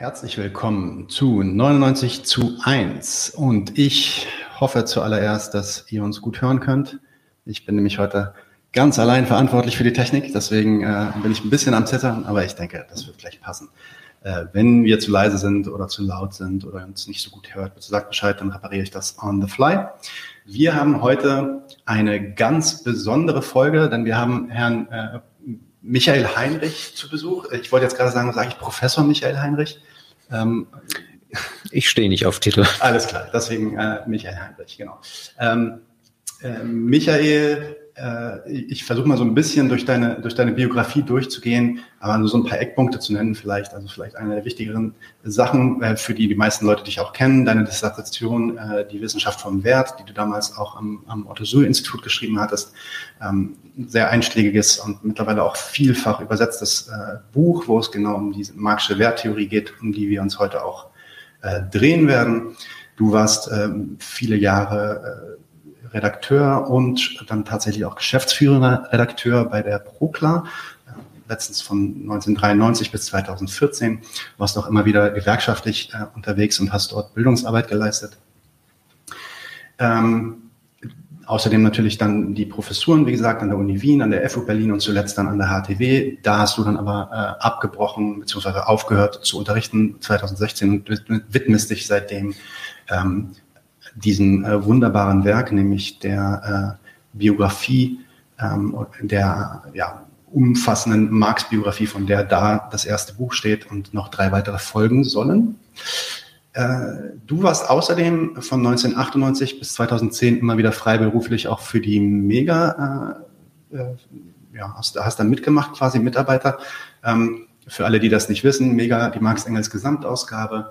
Herzlich willkommen zu 99 zu 1 und ich hoffe zuallererst, dass ihr uns gut hören könnt. Ich bin nämlich heute ganz allein verantwortlich für die Technik, deswegen äh, bin ich ein bisschen am Zittern, aber ich denke, das wird gleich passen. Äh, wenn wir zu leise sind oder zu laut sind oder uns nicht so gut hört, bitte sagt Bescheid, dann repariere ich das on the fly. Wir haben heute eine ganz besondere Folge, denn wir haben Herrn äh, Michael Heinrich zu Besuch. Ich wollte jetzt gerade sagen, sage ich Professor Michael Heinrich. Ähm, ich stehe nicht auf Titel. Alles klar, deswegen äh, Michael Heinrich, genau. Ähm, äh, Michael äh, ich versuche mal so ein bisschen durch deine, durch deine Biografie durchzugehen, aber nur so ein paar Eckpunkte zu nennen vielleicht. Also vielleicht eine der wichtigeren Sachen, äh, für die die meisten Leute dich auch kennen, deine Dissertation, äh, die Wissenschaft vom Wert, die du damals auch am, am Otto-Suhr-Institut geschrieben hattest. Ähm, sehr einschlägiges und mittlerweile auch vielfach übersetztes Buch, wo es genau um diese marxische Werttheorie geht, um die wir uns heute auch drehen werden. Du warst ähm, viele Jahre Redakteur und dann tatsächlich auch geschäftsführender Redakteur bei der Prokla, letztens von 1993 bis 2014, warst auch immer wieder gewerkschaftlich äh, unterwegs und hast dort Bildungsarbeit geleistet. Ähm, außerdem natürlich dann die Professuren, wie gesagt, an der Uni Wien, an der FU Berlin und zuletzt dann an der HTW. Da hast du dann aber äh, abgebrochen bzw. aufgehört zu unterrichten 2016 und widmest dich seitdem ähm, diesem äh, wunderbaren Werk, nämlich der äh, Biografie, ähm, der ja, umfassenden Marx-Biografie, von der da das erste Buch steht und noch drei weitere folgen sollen. Äh, du warst außerdem von 1998 bis 2010 immer wieder freiberuflich auch für die Mega, äh, äh, ja, hast, hast da mitgemacht, quasi Mitarbeiter. Ähm, für alle, die das nicht wissen, Mega, die Marx Engels Gesamtausgabe,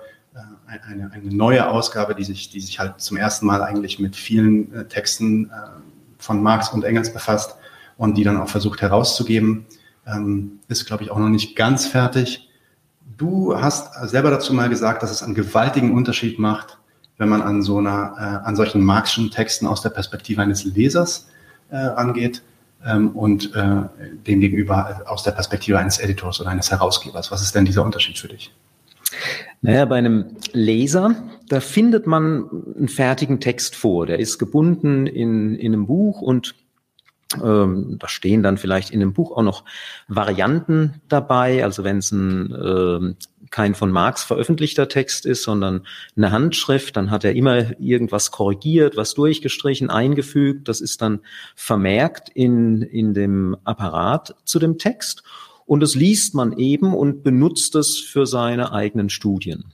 eine, eine neue Ausgabe, die sich, die sich halt zum ersten Mal eigentlich mit vielen äh, Texten äh, von Marx und Engels befasst und die dann auch versucht herauszugeben. Ähm, ist, glaube ich, auch noch nicht ganz fertig. Du hast selber dazu mal gesagt, dass es einen gewaltigen Unterschied macht, wenn man an so einer, äh, an solchen marxischen Texten aus der Perspektive eines Lesers äh, angeht ähm, und äh, demgegenüber aus der Perspektive eines Editors oder eines Herausgebers. Was ist denn dieser Unterschied für dich? Naja, bei einem Leser, da findet man einen fertigen Text vor. Der ist gebunden in, in einem Buch und ähm, da stehen dann vielleicht in dem Buch auch noch Varianten dabei. Also wenn es ein äh, kein von Marx veröffentlichter Text ist, sondern eine Handschrift, dann hat er immer irgendwas korrigiert, was durchgestrichen, eingefügt. Das ist dann vermerkt in, in dem Apparat zu dem Text und das liest man eben und benutzt es für seine eigenen Studien.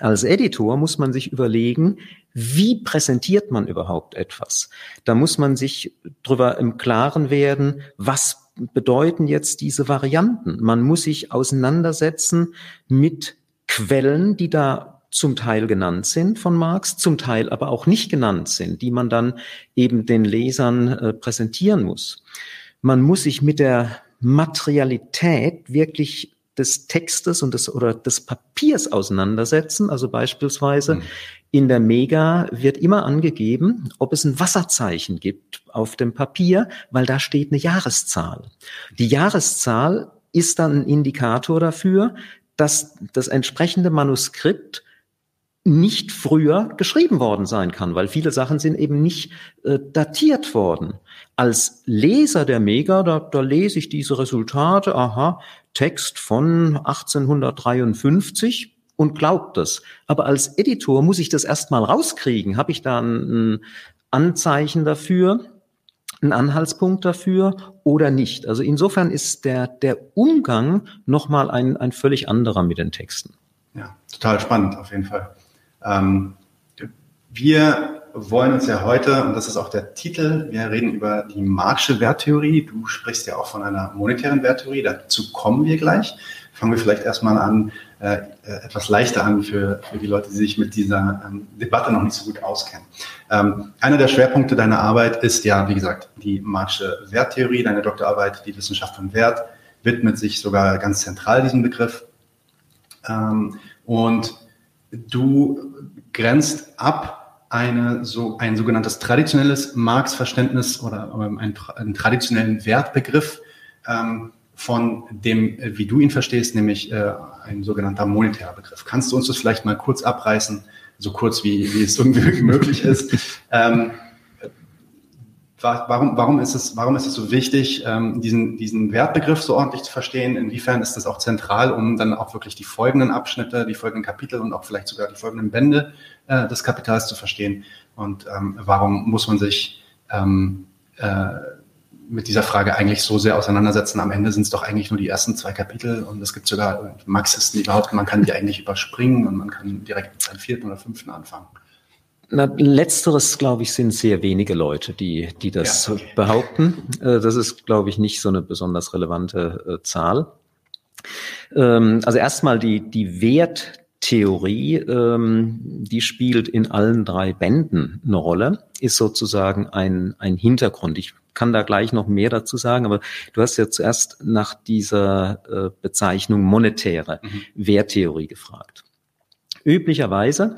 Als Editor muss man sich überlegen, wie präsentiert man überhaupt etwas? Da muss man sich drüber im Klaren werden, was bedeuten jetzt diese Varianten? Man muss sich auseinandersetzen mit Quellen, die da zum Teil genannt sind von Marx, zum Teil aber auch nicht genannt sind, die man dann eben den Lesern äh, präsentieren muss. Man muss sich mit der Materialität wirklich des Textes und des oder des Papiers auseinandersetzen. Also beispielsweise mhm. in der Mega wird immer angegeben, ob es ein Wasserzeichen gibt auf dem Papier, weil da steht eine Jahreszahl. Die Jahreszahl ist dann ein Indikator dafür, dass das entsprechende Manuskript nicht früher geschrieben worden sein kann, weil viele Sachen sind eben nicht äh, datiert worden. Als Leser der Mega, da, da lese ich diese Resultate, aha, Text von 1853 und glaubt das. Aber als Editor muss ich das erstmal rauskriegen. Habe ich da ein, Anzeichen dafür, einen Anhaltspunkt dafür oder nicht? Also insofern ist der, der Umgang nochmal ein, ein völlig anderer mit den Texten. Ja, total spannend auf jeden Fall. Ähm, wir wollen uns ja heute, und das ist auch der Titel, wir reden über die Marxische Werttheorie. Du sprichst ja auch von einer monetären Werttheorie, dazu kommen wir gleich. Fangen wir vielleicht erstmal an, äh, etwas leichter an für, für die Leute, die sich mit dieser ähm, Debatte noch nicht so gut auskennen. Ähm, einer der Schwerpunkte deiner Arbeit ist ja, wie gesagt, die Marxische Werttheorie. Deine Doktorarbeit, die Wissenschaft von Wert, widmet sich sogar ganz zentral diesem Begriff. Ähm, und Du grenzt ab eine, so, ein sogenanntes traditionelles Marx-Verständnis oder ähm, einen, einen, traditionellen Wertbegriff ähm, von dem, wie du ihn verstehst, nämlich äh, ein sogenannter monetärer Begriff. Kannst du uns das vielleicht mal kurz abreißen, so kurz wie, wie es irgendwie möglich ist? Ähm, warum, warum, ist es, warum ist es so wichtig, ähm, diesen, diesen Wertbegriff so ordentlich zu verstehen? Inwiefern ist das auch zentral, um dann auch wirklich die folgenden Abschnitte, die folgenden Kapitel und auch vielleicht sogar die folgenden Bände äh, des Kapitals zu verstehen? Und ähm, warum muss man sich ähm, äh, mit dieser Frage eigentlich so sehr auseinandersetzen. Am Ende sind es doch eigentlich nur die ersten zwei Kapitel und es gibt sogar Marxisten, die behaupten, man kann die eigentlich überspringen und man kann direkt mit seinem vierten oder fünften anfangen. Na, letzteres, glaube ich, sind sehr wenige Leute, die, die das ja, okay. behaupten. Äh, das ist, glaube ich, nicht so eine besonders relevante äh, Zahl. Ähm, also erstmal die, die Werttheorie, ähm, die spielt in allen drei Bänden eine Rolle, ist sozusagen ein, ein Hintergrund. Ich kann da gleich noch mehr dazu sagen, aber du hast ja zuerst nach dieser äh, Bezeichnung monetäre mhm. Werttheorie gefragt. Üblicherweise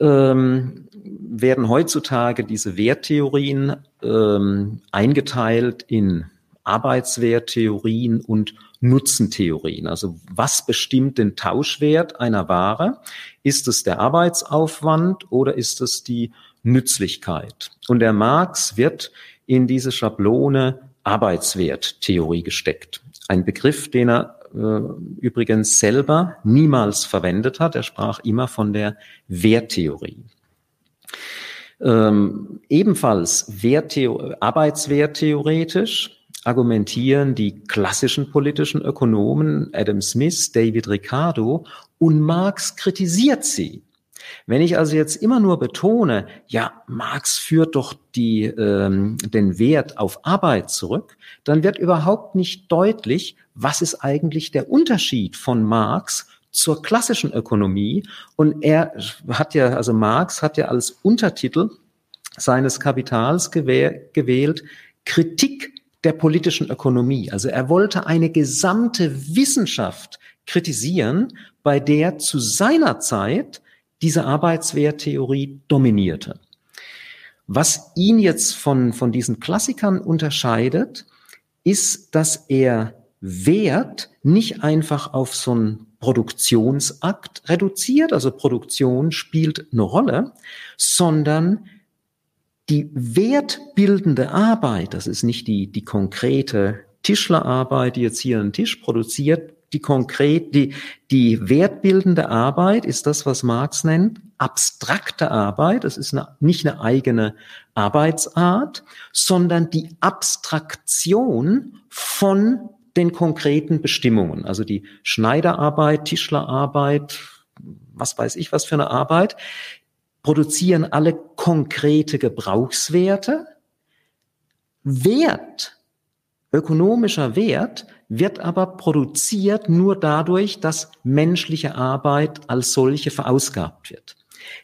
ähm, werden heutzutage diese Werttheorien ähm, eingeteilt in Arbeitswerttheorien und Nutzentheorien. Also was bestimmt den Tauschwert einer Ware? Ist es der Arbeitsaufwand oder ist es die Nützlichkeit? Und der Marx wird in diese Schablone Arbeitswerttheorie gesteckt. Ein Begriff, den er äh, übrigens selber niemals verwendet hat. Er sprach immer von der Werttheorie. Ähm, ebenfalls Werttheo arbeitswerttheoretisch argumentieren die klassischen politischen Ökonomen Adam Smith, David Ricardo und Marx kritisiert sie. Wenn ich also jetzt immer nur betone, ja, Marx führt doch die, ähm, den Wert auf Arbeit zurück, dann wird überhaupt nicht deutlich, was ist eigentlich der Unterschied von Marx zur klassischen Ökonomie. Und er hat ja, also Marx hat ja als Untertitel seines Kapitals gewählt, Kritik der politischen Ökonomie. Also er wollte eine gesamte Wissenschaft kritisieren, bei der zu seiner Zeit diese Arbeitswerttheorie dominierte. Was ihn jetzt von, von diesen Klassikern unterscheidet, ist, dass er Wert nicht einfach auf so einen Produktionsakt reduziert, also Produktion spielt eine Rolle, sondern die wertbildende Arbeit, das ist nicht die, die konkrete Tischlerarbeit, die jetzt hier einen Tisch produziert, die konkret, die, die wertbildende Arbeit ist das, was Marx nennt, abstrakte Arbeit. Das ist eine, nicht eine eigene Arbeitsart, sondern die Abstraktion von den konkreten Bestimmungen. Also die Schneiderarbeit, Tischlerarbeit, was weiß ich, was für eine Arbeit, produzieren alle konkrete Gebrauchswerte. Wert, ökonomischer Wert wird aber produziert nur dadurch, dass menschliche Arbeit als solche verausgabt wird.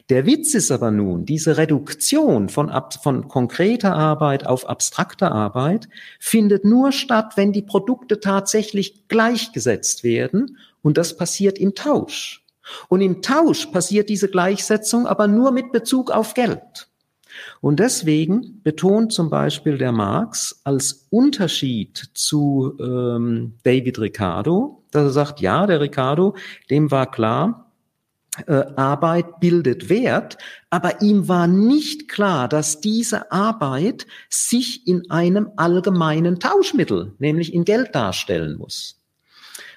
Der Witz ist aber nun, diese Reduktion von, von konkreter Arbeit auf abstrakter Arbeit findet nur statt, wenn die Produkte tatsächlich gleichgesetzt werden und das passiert im Tausch. Und im Tausch passiert diese Gleichsetzung aber nur mit Bezug auf Geld. Und deswegen betont zum Beispiel der Marx als Unterschied zu ähm, David Ricardo, dass er sagt, ja, der Ricardo, dem war klar, äh, Arbeit bildet Wert, aber ihm war nicht klar, dass diese Arbeit sich in einem allgemeinen Tauschmittel, nämlich in Geld darstellen muss.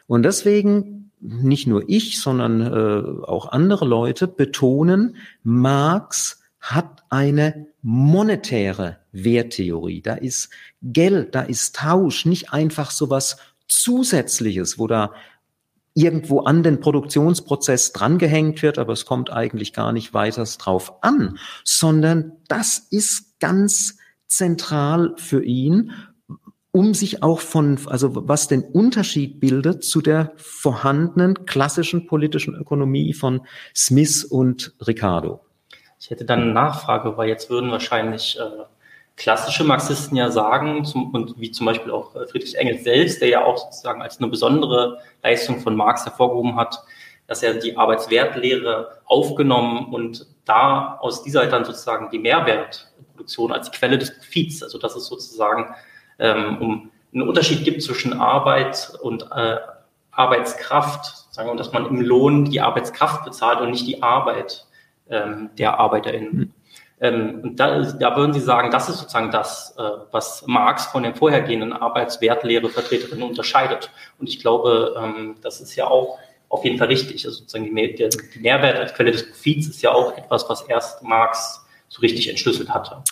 Und deswegen nicht nur ich, sondern äh, auch andere Leute betonen, Marx hat eine monetäre Werttheorie. Da ist Geld, da ist Tausch, nicht einfach so was Zusätzliches, wo da irgendwo an den Produktionsprozess drangehängt wird, aber es kommt eigentlich gar nicht weiter drauf an, sondern das ist ganz zentral für ihn, um sich auch von, also was den Unterschied bildet zu der vorhandenen klassischen politischen Ökonomie von Smith und Ricardo. Ich hätte dann eine Nachfrage, weil jetzt würden wahrscheinlich äh, klassische Marxisten ja sagen, zum, und wie zum Beispiel auch äh, Friedrich Engels selbst, der ja auch sozusagen als eine besondere Leistung von Marx hervorgehoben hat, dass er die Arbeitswertlehre aufgenommen und da aus dieser dann sozusagen die Mehrwertproduktion als Quelle des Profits, also das ist sozusagen, ähm, um einen Unterschied gibt zwischen Arbeit und äh, Arbeitskraft, sagen wir, dass man im Lohn die Arbeitskraft bezahlt und nicht die Arbeit ähm, der ArbeiterInnen. Mhm. Ähm, und da, da würden Sie sagen, das ist sozusagen das, äh, was Marx von den vorhergehenden Arbeitswertlehre-Vertreterinnen unterscheidet. Und ich glaube, ähm, das ist ja auch auf jeden Fall richtig. Also sozusagen die, der, die Mehrwert als Quelle des Profits ist ja auch etwas, was erst Marx so richtig entschlüsselt hatte.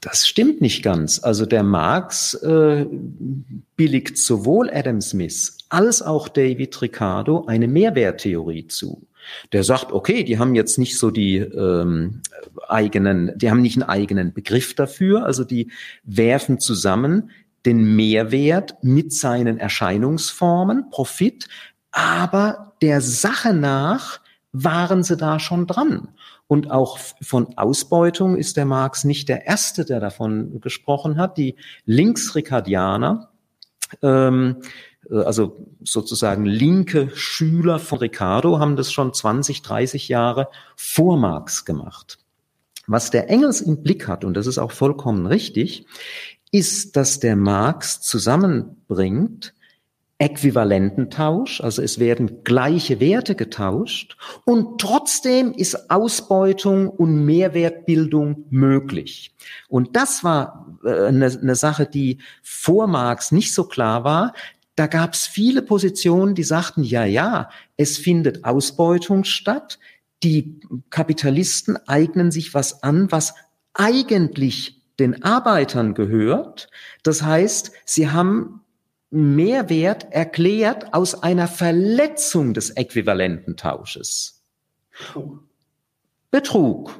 Das stimmt nicht ganz. Also der Marx äh, billigt sowohl Adam Smith als auch David Ricardo eine Mehrwerttheorie zu. Der sagt, okay, die haben jetzt nicht so die ähm, eigenen, die haben nicht einen eigenen Begriff dafür, also die werfen zusammen den Mehrwert mit seinen Erscheinungsformen, Profit, aber der Sache nach waren sie da schon dran. Und auch von Ausbeutung ist der Marx nicht der Erste, der davon gesprochen hat. Die Linksrikardianer, ähm, äh, also sozusagen linke Schüler von Ricardo, haben das schon 20, 30 Jahre vor Marx gemacht. Was der Engels im Blick hat, und das ist auch vollkommen richtig, ist, dass der Marx zusammenbringt Äquivalententausch, also es werden gleiche Werte getauscht und trotzdem ist Ausbeutung und Mehrwertbildung möglich. Und das war äh, eine, eine Sache, die vor Marx nicht so klar war. Da gab es viele Positionen, die sagten, ja, ja, es findet Ausbeutung statt, die Kapitalisten eignen sich was an, was eigentlich den Arbeitern gehört. Das heißt, sie haben Mehrwert erklärt aus einer Verletzung des äquivalenten Tausches. Betrug.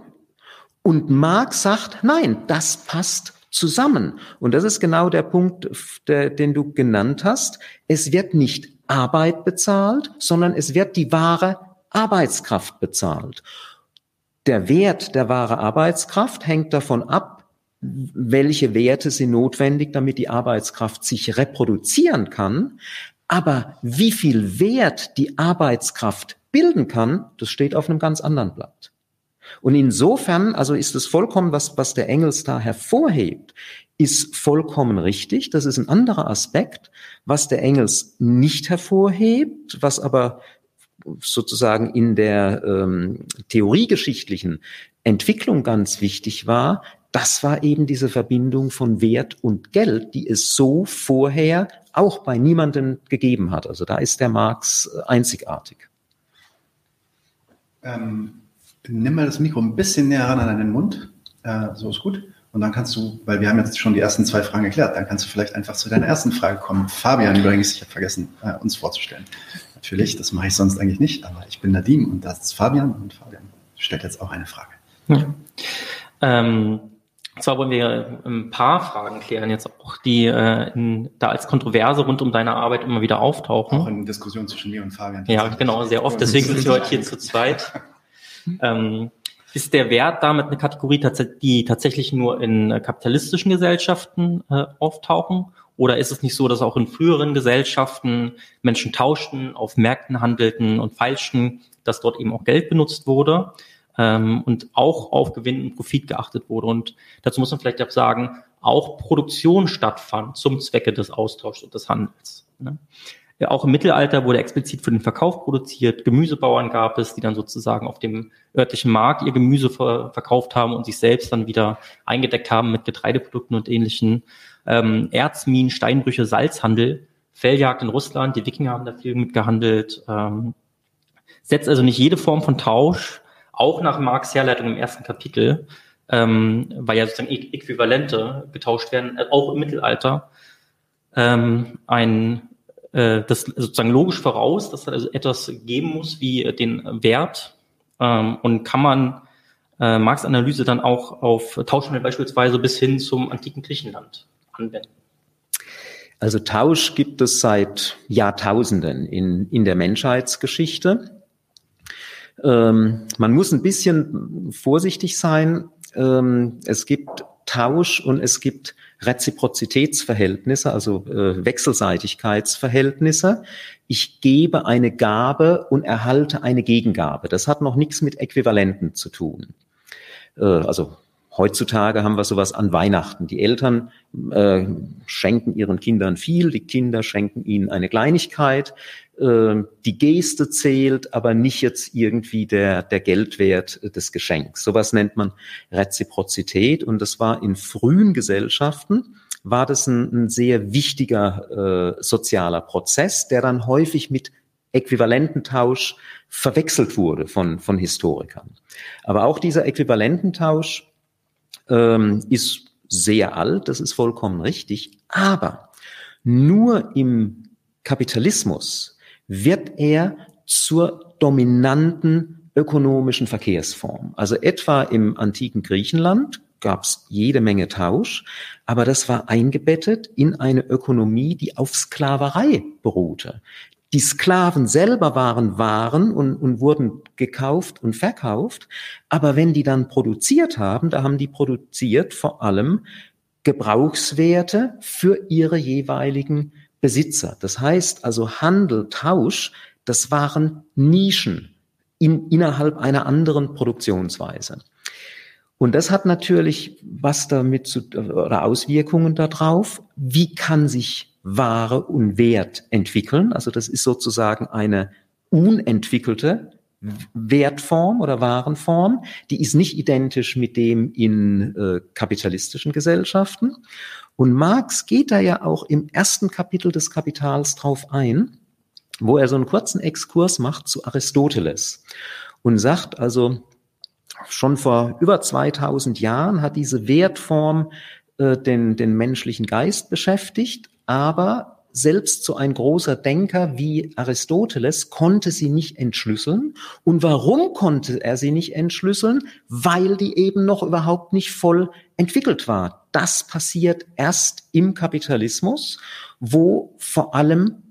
Und Marx sagt, nein, das passt zusammen. Und das ist genau der Punkt, der, den du genannt hast. Es wird nicht Arbeit bezahlt, sondern es wird die wahre Arbeitskraft bezahlt. Der Wert der wahre Arbeitskraft hängt davon ab, welche Werte sind notwendig, damit die Arbeitskraft sich reproduzieren kann. Aber wie viel Wert die Arbeitskraft bilden kann, das steht auf einem ganz anderen Blatt. Und insofern, also ist es vollkommen, was, was der Engels da hervorhebt, ist vollkommen richtig. Das ist ein anderer Aspekt, was der Engels nicht hervorhebt, was aber sozusagen in der ähm, theoriegeschichtlichen Entwicklung ganz wichtig war, das war eben diese Verbindung von Wert und Geld, die es so vorher auch bei niemandem gegeben hat. Also da ist der Marx äh, einzigartig. Ähm, nimm mal das Mikro ein bisschen näher ran an deinen Mund. Äh, so ist gut. Und dann kannst du, weil wir haben jetzt schon die ersten zwei Fragen geklärt, dann kannst du vielleicht einfach zu deiner ersten Frage kommen. Fabian übrigens, ich habe vergessen, äh, uns vorzustellen. Natürlich, das mache ich sonst eigentlich nicht, aber ich bin Nadim und das ist Fabian und Fabian stellt jetzt auch eine Frage. Ja. Ähm, zwar wollen wir ein paar Fragen klären, jetzt auch, die äh, in, da als Kontroverse rund um deine Arbeit immer wieder auftauchen. Auch in Diskussionen zwischen mir und Fabian. Ja, genau, sehr oft. Deswegen sind wir heute hier zu zweit. Ähm, ist der Wert damit eine Kategorie, die tatsächlich nur in kapitalistischen Gesellschaften äh, auftauchen? Oder ist es nicht so, dass auch in früheren Gesellschaften Menschen tauschten, auf Märkten handelten und feilschten, dass dort eben auch Geld benutzt wurde? ähm, und auch auf Gewinn und Profit geachtet wurde. Und dazu muss man vielleicht auch sagen, auch Produktion stattfand zum Zwecke des Austauschs und des Handels. Ne? Auch im Mittelalter wurde explizit für den Verkauf produziert. Gemüsebauern gab es, die dann sozusagen auf dem örtlichen Markt ihr Gemüse ver verkauft haben und sich selbst dann wieder eingedeckt haben mit Getreideprodukten und ähnlichen. Ähm, Erzminen, Steinbrüche, Salzhandel, Felljagd in Russland, die Wikinger haben da viel mitgehandelt. Ähm, setzt also nicht jede Form von Tausch auch nach Marx Herleitung im ersten Kapitel, ähm, weil ja sozusagen Äquivalente getauscht werden, äh, auch im Mittelalter, ähm, ein das sozusagen logisch voraus, dass es also etwas geben muss wie den Wert ähm, und kann man äh, Marx Analyse dann auch auf Tauschhandel beispielsweise bis hin zum antiken Griechenland anwenden. Also Tausch gibt es seit Jahrtausenden in, in der Menschheitsgeschichte. Ähm, man muss ein bisschen vorsichtig sein. Ähm, es gibt Tausch und es gibt Reziprozitätsverhältnisse, also äh, Wechselseitigkeitsverhältnisse. Ich gebe eine Gabe und erhalte eine Gegengabe. Das hat noch nichts mit Äquivalenten zu tun. Äh, also Heutzutage haben wir sowas an Weihnachten. Die Eltern äh, schenken ihren Kindern viel, die Kinder schenken ihnen eine Kleinigkeit. Äh, die Geste zählt, aber nicht jetzt irgendwie der, der Geldwert des Geschenks. Sowas nennt man Reziprozität und das war in frühen Gesellschaften war das ein, ein sehr wichtiger äh, sozialer Prozess, der dann häufig mit Äquivalententausch verwechselt wurde von, von Historikern. Aber auch dieser Äquivalententausch ähm, ist sehr alt, das ist vollkommen richtig, aber nur im Kapitalismus wird er zur dominanten ökonomischen Verkehrsform. Also etwa im antiken Griechenland gab es jede Menge Tausch, aber das war eingebettet in eine Ökonomie, die auf Sklaverei beruhte. Die Sklaven selber waren Waren und, und wurden gekauft und verkauft. Aber wenn die dann produziert haben, da haben die produziert vor allem Gebrauchswerte für ihre jeweiligen Besitzer. Das heißt also Handel, Tausch, das waren Nischen in, innerhalb einer anderen Produktionsweise. Und das hat natürlich was damit zu, oder Auswirkungen darauf. Wie kann sich Ware und Wert entwickeln. Also das ist sozusagen eine unentwickelte Wertform oder Warenform, die ist nicht identisch mit dem in äh, kapitalistischen Gesellschaften. Und Marx geht da ja auch im ersten Kapitel des Kapitals drauf ein, wo er so einen kurzen Exkurs macht zu Aristoteles und sagt also, schon vor über 2000 Jahren hat diese Wertform äh, den, den menschlichen Geist beschäftigt, aber selbst so ein großer Denker wie Aristoteles konnte sie nicht entschlüsseln. Und warum konnte er sie nicht entschlüsseln? Weil die eben noch überhaupt nicht voll entwickelt war. Das passiert erst im Kapitalismus, wo vor allem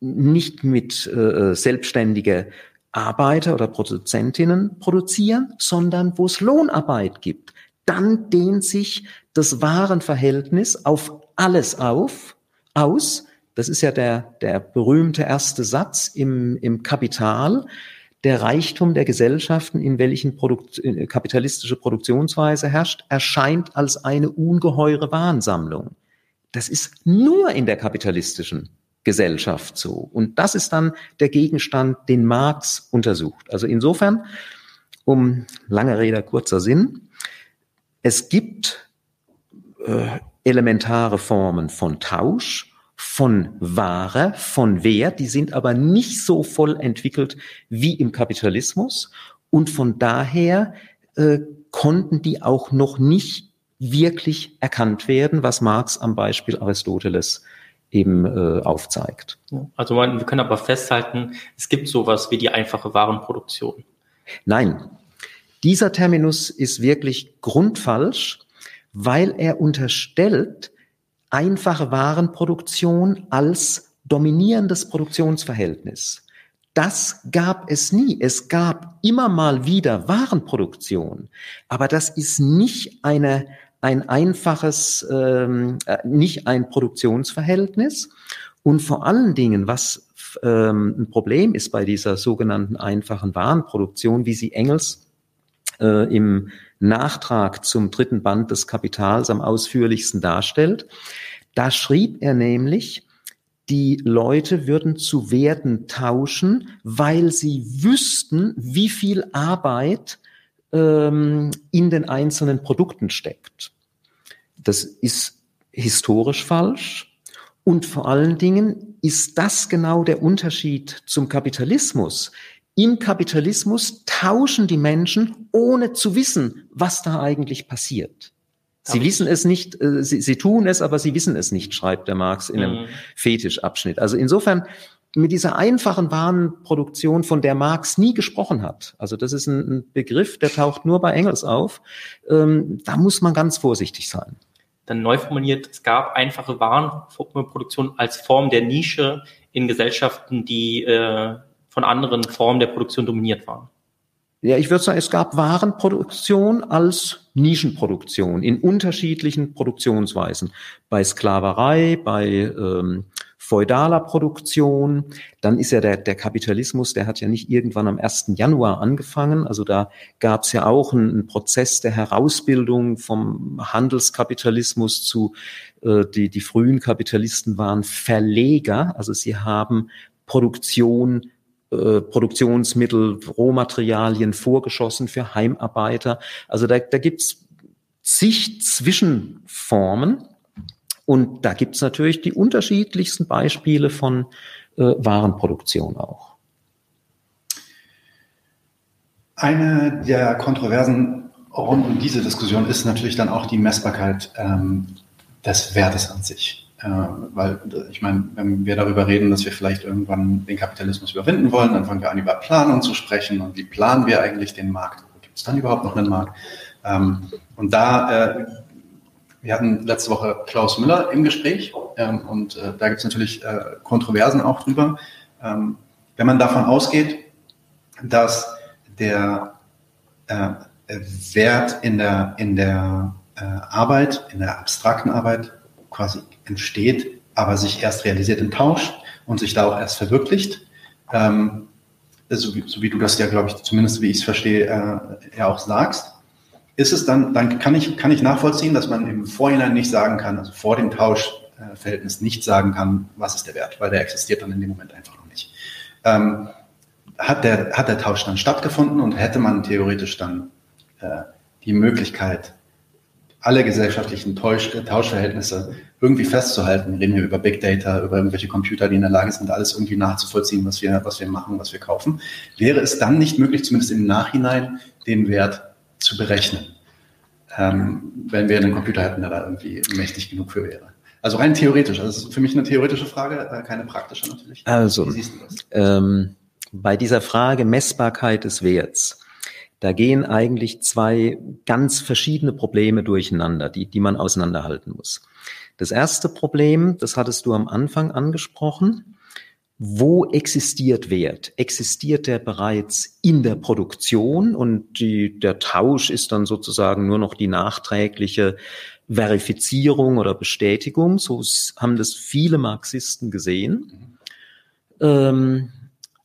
nicht mit äh, selbstständige Arbeiter oder Produzentinnen produzieren, sondern wo es Lohnarbeit gibt. Dann dehnt sich das Warenverhältnis auf alles auf aus. Das ist ja der, der berühmte erste Satz im, im Kapital. Der Reichtum der Gesellschaften, in welchen Produkt, äh, kapitalistische Produktionsweise herrscht, erscheint als eine ungeheure Warensammlung. Das ist nur in der kapitalistischen Gesellschaft so. Und das ist dann der Gegenstand, den Marx untersucht. Also insofern, um lange Rede, kurzer Sinn, es gibt äh, elementare Formen von Tausch, von Ware, von Wert, die sind aber nicht so voll entwickelt wie im Kapitalismus und von daher äh, konnten die auch noch nicht wirklich erkannt werden, was Marx am Beispiel Aristoteles eben äh, aufzeigt. Also wir können aber festhalten, es gibt sowas wie die einfache Warenproduktion. Nein, dieser Terminus ist wirklich grundfalsch, weil er unterstellt, einfache Warenproduktion als dominierendes Produktionsverhältnis. Das gab es nie. Es gab immer mal wieder Warenproduktion, aber das ist nicht eine ein einfaches, ähm, äh, nicht ein Produktionsverhältnis. Und vor allen Dingen, was ähm, ein Problem ist bei dieser sogenannten einfachen Warenproduktion, wie sie Engels äh, im Nachtrag zum dritten Band des Kapitals am ausführlichsten darstellt. Da schrieb er nämlich, die Leute würden zu Werten tauschen, weil sie wüssten, wie viel Arbeit ähm, in den einzelnen Produkten steckt. Das ist historisch falsch und vor allen Dingen ist das genau der Unterschied zum Kapitalismus. Im Kapitalismus tauschen die Menschen, ohne zu wissen, was da eigentlich passiert. Sie wissen es nicht, äh, sie, sie, tun es, aber sie wissen es nicht, schreibt der Marx in einem mhm. Fetischabschnitt. Also insofern mit dieser einfachen Warenproduktion, von der Marx nie gesprochen hat. Also das ist ein, Begriff, der taucht nur bei Engels auf. Ähm, da muss man ganz vorsichtig sein. Dann neu formuliert, es gab einfache Warenproduktion als Form der Nische in Gesellschaften, die äh, von anderen Formen der Produktion dominiert waren? Ja, ich würde sagen, es gab Warenproduktion als Nischenproduktion in unterschiedlichen Produktionsweisen. Bei Sklaverei, bei ähm, feudaler Produktion. Dann ist ja der, der Kapitalismus, der hat ja nicht irgendwann am 1. Januar angefangen. Also da gab es ja auch einen, einen, Prozess der Herausbildung vom Handelskapitalismus zu, äh, die, die frühen Kapitalisten waren Verleger. Also sie haben Produktion äh, Produktionsmittel, Rohmaterialien vorgeschossen für Heimarbeiter. Also da, da gibt's zig Zwischenformen und da gibt's natürlich die unterschiedlichsten Beispiele von äh, Warenproduktion auch. Eine der Kontroversen rund um diese Diskussion ist natürlich dann auch die Messbarkeit ähm, des Wertes an sich. Äh, weil ich meine, wenn wir darüber reden, dass wir vielleicht irgendwann den Kapitalismus überwinden wollen, dann fangen wir an, über Planung zu sprechen und wie planen wir eigentlich den Markt? Gibt es dann überhaupt noch einen Markt? Ähm, und da, äh, wir hatten letzte Woche Klaus Müller im Gespräch ähm, und äh, da gibt es natürlich äh, Kontroversen auch drüber. Ähm, wenn man davon ausgeht, dass der äh, Wert in der, in der äh, Arbeit, in der abstrakten Arbeit quasi entsteht, aber sich erst realisiert im Tausch und sich da auch erst verwirklicht. Ähm, so, wie, so wie du das ja, glaube ich, zumindest wie ich es verstehe, äh, ja auch sagst. Ist es dann, dann kann ich, kann ich nachvollziehen, dass man im Vorhinein nicht sagen kann, also vor dem Tauschverhältnis nicht sagen kann, was ist der Wert, weil der existiert dann in dem Moment einfach noch nicht. Ähm, hat, der, hat der Tausch dann stattgefunden und hätte man theoretisch dann äh, die Möglichkeit, alle gesellschaftlichen Tausch, Tauschverhältnisse irgendwie festzuhalten. Wir reden hier über Big Data, über irgendwelche Computer, die in der Lage sind, alles irgendwie nachzuvollziehen, was wir, was wir machen, was wir kaufen. Wäre es dann nicht möglich, zumindest im Nachhinein, den Wert zu berechnen? Ähm, wenn wir einen Computer hätten, der da irgendwie mächtig genug für wäre. Also rein theoretisch. Also das ist für mich eine theoretische Frage, äh, keine praktische natürlich. Also, ähm, bei dieser Frage Messbarkeit des Werts da gehen eigentlich zwei ganz verschiedene Probleme durcheinander, die, die man auseinanderhalten muss. Das erste Problem, das hattest du am Anfang angesprochen. Wo existiert Wert? Existiert der bereits in der Produktion und die, der Tausch ist dann sozusagen nur noch die nachträgliche Verifizierung oder Bestätigung? So haben das viele Marxisten gesehen. Ähm,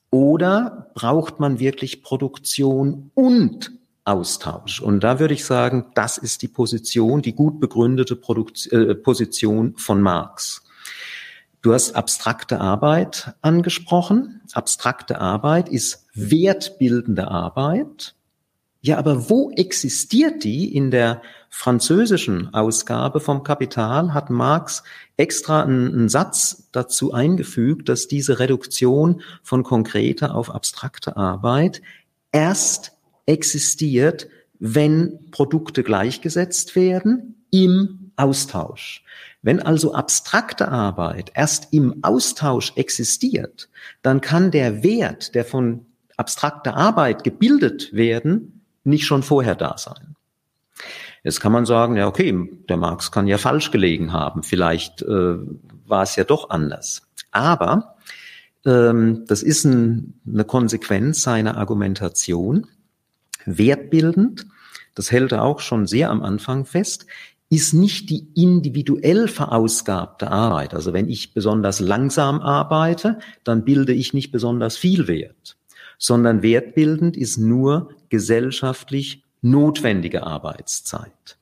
oder braucht man wirklich Produktion und Austausch? Und da würde ich sagen, das ist die Position, die gut begründete Produkt äh, Position von Marx. Du hast abstrakte Arbeit angesprochen. Abstrakte Arbeit ist wertbildende Arbeit. Ja, aber wo existiert die? In der französischen Ausgabe vom Kapital hat Marx extra einen, Satz dazu eingefügt, dass diese Reduktion von konkreter auf abstrakte Arbeit erst existiert, wenn Produkte gleichgesetzt werden im Austausch. Wenn also abstrakte Arbeit erst im Austausch existiert, dann kann der Wert, der von abstrakter Arbeit gebildet werden, nicht schon vorher da sein. Jetzt kann man sagen, ja, okay, der Marx kann ja falsch gelegen haben. Vielleicht äh, war es ja doch anders. Aber ähm, das ist ein, eine Konsequenz seiner Argumentation. Wertbildend, das hält er auch schon sehr am Anfang fest, ist nicht die individuell verausgabte Arbeit. Also wenn ich besonders langsam arbeite, dann bilde ich nicht besonders viel Wert sondern wertbildend ist nur gesellschaftlich notwendige Arbeitszeit.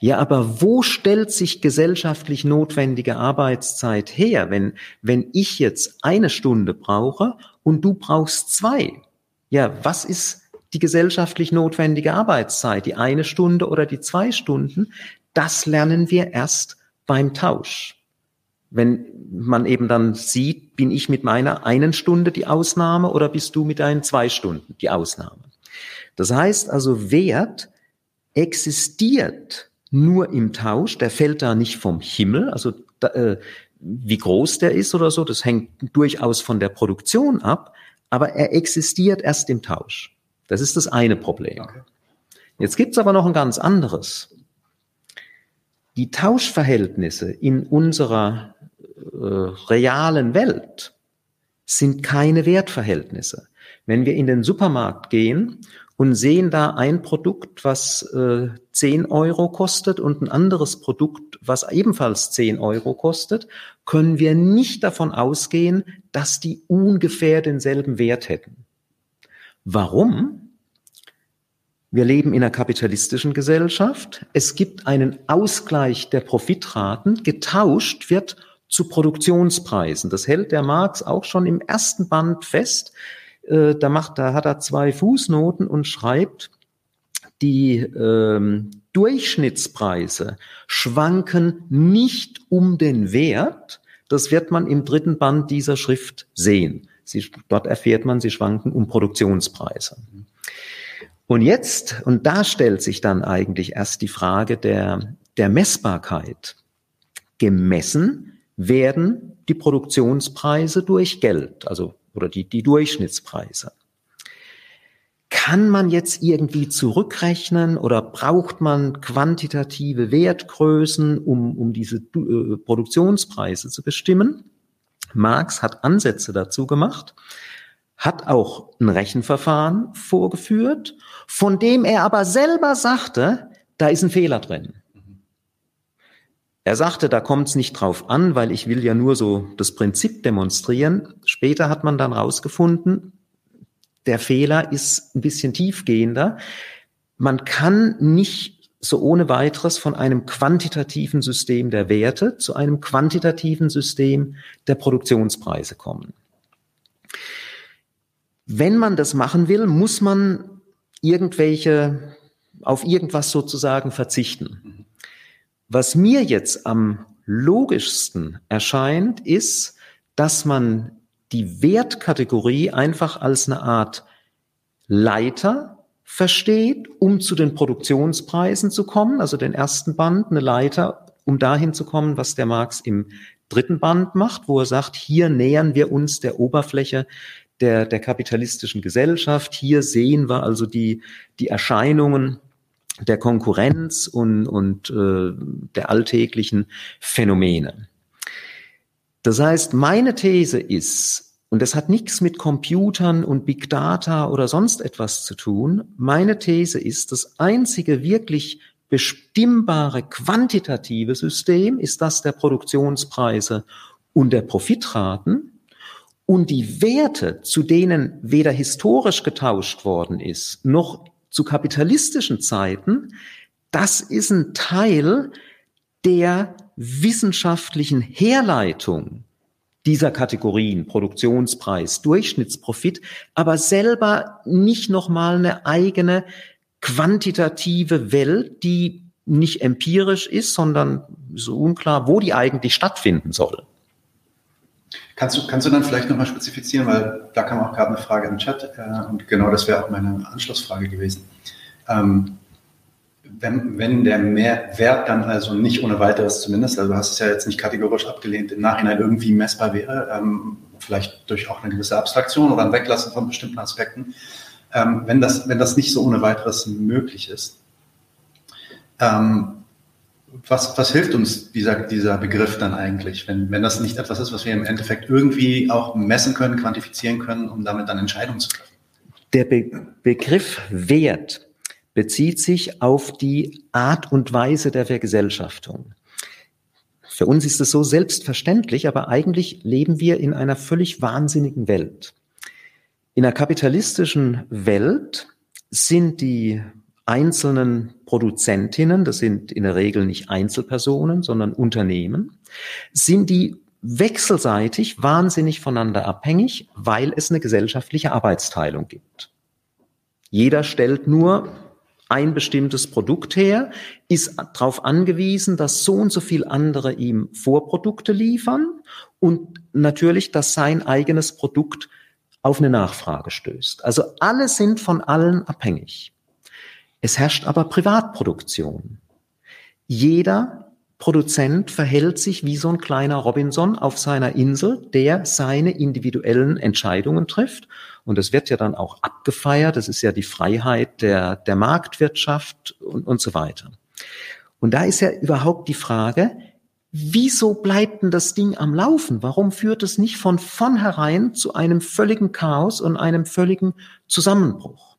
Ja, aber wo stellt sich gesellschaftlich notwendige Arbeitszeit her, wenn, wenn ich jetzt eine Stunde brauche und du brauchst zwei? Ja, was ist die gesellschaftlich notwendige Arbeitszeit? Die eine Stunde oder die zwei Stunden? Das lernen wir erst beim Tausch wenn man eben dann sieht, bin ich mit meiner einen Stunde die Ausnahme oder bist du mit deinen zwei Stunden die Ausnahme. Das heißt also, Wert existiert nur im Tausch, der fällt da nicht vom Himmel, also da, äh, wie groß der ist oder so, das hängt durchaus von der Produktion ab, aber er existiert erst im Tausch. Das ist das eine Problem. Okay. Jetzt gibt's aber noch ein ganz anderes. Die Tauschverhältnisse in unserer äh, realen Welt sind keine Wertverhältnisse. Wenn wir in den Supermarkt gehen und sehen da ein Produkt, was äh, 10 Euro kostet und ein anderes Produkt, was ebenfalls 10 Euro kostet, können wir nicht davon ausgehen, dass die ungefähr denselben Wert hätten. Warum? Wir leben in einer kapitalistischen Gesellschaft. Es gibt einen Ausgleich der Profitraten. Getauscht wird zu Produktionspreisen. Das hält der Marx auch schon im ersten Band fest. Äh, da macht, da hat er zwei Fußnoten und schreibt, die ähm, Durchschnittspreise schwanken nicht um den Wert. Das wird man im dritten Band dieser Schrift sehen. Sie, dort erfährt man, sie schwanken um Produktionspreise. Und jetzt, und da stellt sich dann eigentlich erst die Frage der, der Messbarkeit. Gemessen werden die Produktionspreise durch Geld, also oder die, die Durchschnittspreise. Kann man jetzt irgendwie zurückrechnen oder braucht man quantitative Wertgrößen, um, um diese äh, Produktionspreise zu bestimmen? Marx hat Ansätze dazu gemacht, hat auch ein Rechenverfahren vorgeführt, von dem er aber selber sagte, da ist ein Fehler drin. Er sagte, da kommt es nicht drauf an, weil ich will ja nur so das Prinzip demonstrieren. Später hat man dann rausgefunden, der Fehler ist ein bisschen tiefgehender. Man kann nicht so ohne weiteres von einem quantitativen System der Werte zu einem quantitativen System der Produktionspreise kommen. Wenn man das machen will, muss man irgendwelche, auf irgendwas sozusagen verzichten. Was mir jetzt am logischsten erscheint, ist, dass man die Wertkategorie einfach als eine Art Leiter versteht, um zu den Produktionspreisen zu kommen, also den ersten Band, eine Leiter, um dahin zu kommen, was der Marx im dritten Band macht, wo er sagt, hier nähern wir uns der Oberfläche der, der kapitalistischen Gesellschaft, hier sehen wir also die, die Erscheinungen der Konkurrenz und, und äh, der alltäglichen Phänomene. Das heißt, meine These ist, und das hat nichts mit Computern und Big Data oder sonst etwas zu tun, meine These ist, das einzige wirklich bestimmbare quantitative System ist das der Produktionspreise und der Profitraten. Und die Werte, zu denen weder historisch getauscht worden ist, noch zu kapitalistischen Zeiten, das ist ein Teil der wissenschaftlichen Herleitung dieser Kategorien, Produktionspreis, Durchschnittsprofit, aber selber nicht nochmal eine eigene quantitative Welt, die nicht empirisch ist, sondern so unklar, wo die eigentlich stattfinden soll. Kannst du, kannst du dann vielleicht nochmal spezifizieren, weil da kam auch gerade eine Frage im Chat äh, und genau das wäre auch meine Anschlussfrage gewesen. Ähm, wenn, wenn der Mehrwert dann also nicht ohne weiteres zumindest, also du hast es ja jetzt nicht kategorisch abgelehnt, im Nachhinein irgendwie messbar wäre, ähm, vielleicht durch auch eine gewisse Abstraktion oder ein Weglassen von bestimmten Aspekten, ähm, wenn, das, wenn das nicht so ohne weiteres möglich ist, ähm, was, was hilft uns dieser, dieser Begriff dann eigentlich, wenn, wenn das nicht etwas ist, was wir im Endeffekt irgendwie auch messen können, quantifizieren können, um damit dann Entscheidungen zu treffen? Der Be Begriff Wert bezieht sich auf die Art und Weise der Vergesellschaftung. Für uns ist es so selbstverständlich, aber eigentlich leben wir in einer völlig wahnsinnigen Welt. In einer kapitalistischen Welt sind die einzelnen Produzentinnen, das sind in der Regel nicht Einzelpersonen, sondern Unternehmen, sind die wechselseitig wahnsinnig voneinander abhängig, weil es eine gesellschaftliche Arbeitsteilung gibt. Jeder stellt nur ein bestimmtes Produkt her, ist darauf angewiesen, dass so und so viel andere ihm Vorprodukte liefern und natürlich, dass sein eigenes Produkt auf eine Nachfrage stößt. Also alle sind von allen abhängig. Es herrscht aber Privatproduktion. Jeder Produzent verhält sich wie so ein kleiner Robinson auf seiner Insel, der seine individuellen Entscheidungen trifft. Und das wird ja dann auch abgefeiert. Das ist ja die Freiheit der, der Marktwirtschaft und, und so weiter. Und da ist ja überhaupt die Frage, wieso bleibt denn das Ding am Laufen? Warum führt es nicht von vornherein zu einem völligen Chaos und einem völligen Zusammenbruch?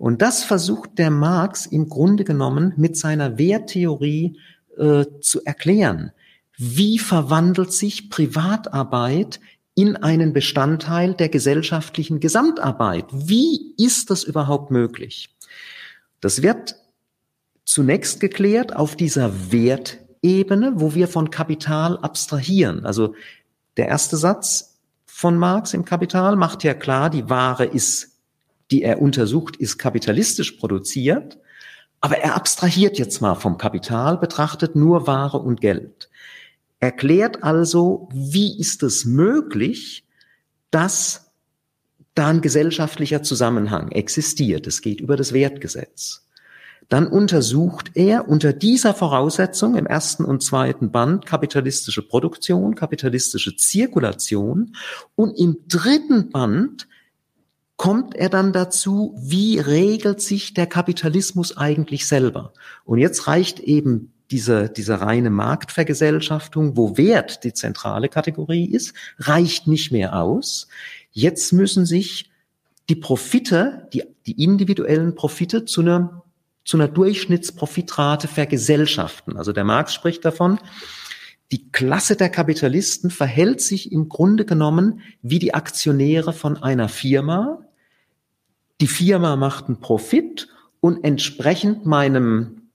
Und das versucht der Marx im Grunde genommen mit seiner Werttheorie äh, zu erklären. Wie verwandelt sich Privatarbeit in einen Bestandteil der gesellschaftlichen Gesamtarbeit? Wie ist das überhaupt möglich? Das wird zunächst geklärt auf dieser Wertebene, wo wir von Kapital abstrahieren. Also der erste Satz von Marx im Kapital macht ja klar, die Ware ist, die er untersucht, ist kapitalistisch produziert. Aber er abstrahiert jetzt mal vom Kapital, betrachtet nur Ware und Geld. Erklärt also, wie ist es möglich, dass da ein gesellschaftlicher Zusammenhang existiert. Es geht über das Wertgesetz. Dann untersucht er unter dieser Voraussetzung im ersten und zweiten Band kapitalistische Produktion, kapitalistische Zirkulation und im dritten Band kommt er dann dazu, wie regelt sich der Kapitalismus eigentlich selber? Und jetzt reicht eben diese, diese reine Marktvergesellschaftung, wo Wert die zentrale Kategorie ist, reicht nicht mehr aus. Jetzt müssen sich die Profite, die, die individuellen Profite zu einer, zu einer Durchschnittsprofitrate vergesellschaften. Also der Marx spricht davon, die Klasse der Kapitalisten verhält sich im Grunde genommen wie die Aktionäre von einer Firma. Die Firma macht einen Profit und entsprechend meinem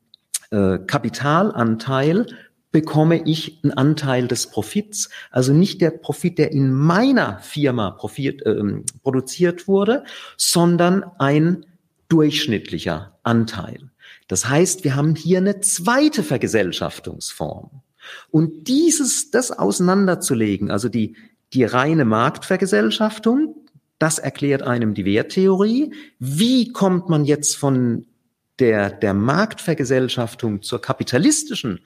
äh, Kapitalanteil bekomme ich einen Anteil des Profits. Also nicht der Profit, der in meiner Firma profit, äh, produziert wurde, sondern ein durchschnittlicher Anteil. Das heißt, wir haben hier eine zweite Vergesellschaftungsform. Und dieses, das auseinanderzulegen, also die, die reine Marktvergesellschaftung, das erklärt einem die Werttheorie. Wie kommt man jetzt von der, der Marktvergesellschaftung zur kapitalistischen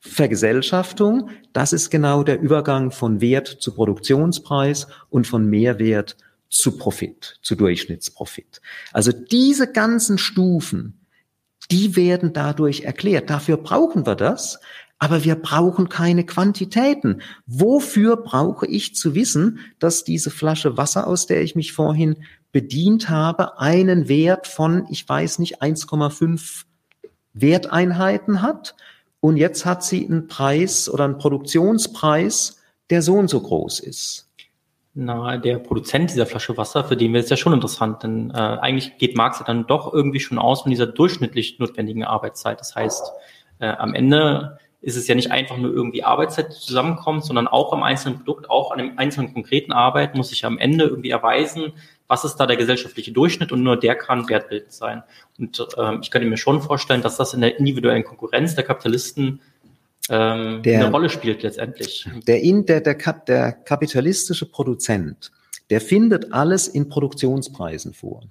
Vergesellschaftung, das ist genau der Übergang von Wert zu Produktionspreis und von Mehrwert zu Profit, zu Durchschnittsprofit. Also diese ganzen Stufen, die werden dadurch erklärt. Dafür brauchen wir das, aber wir brauchen keine Quantitäten. Wofür brauche ich zu wissen, dass diese Flasche Wasser, aus der ich mich vorhin bedient habe, einen Wert von, ich weiß nicht, 1,5 Werteinheiten hat und jetzt hat sie einen Preis oder einen Produktionspreis, der so und so groß ist. Na, der Produzent dieser Flasche Wasser, für den wäre es ja schon interessant, denn äh, eigentlich geht Marx ja dann doch irgendwie schon aus von dieser durchschnittlich notwendigen Arbeitszeit. Das heißt, äh, am Ende ist es ja nicht einfach nur irgendwie Arbeitszeit zusammenkommt, sondern auch am einzelnen Produkt, auch an dem einzelnen konkreten Arbeit muss sich am Ende irgendwie erweisen, was ist da der gesellschaftliche Durchschnitt und nur der kann wertbildend sein. Und ähm, ich könnte mir schon vorstellen, dass das in der individuellen Konkurrenz der Kapitalisten ähm, der, eine Rolle spielt letztendlich. Der, in, der, der, der kapitalistische Produzent, der findet alles in Produktionspreisen vor.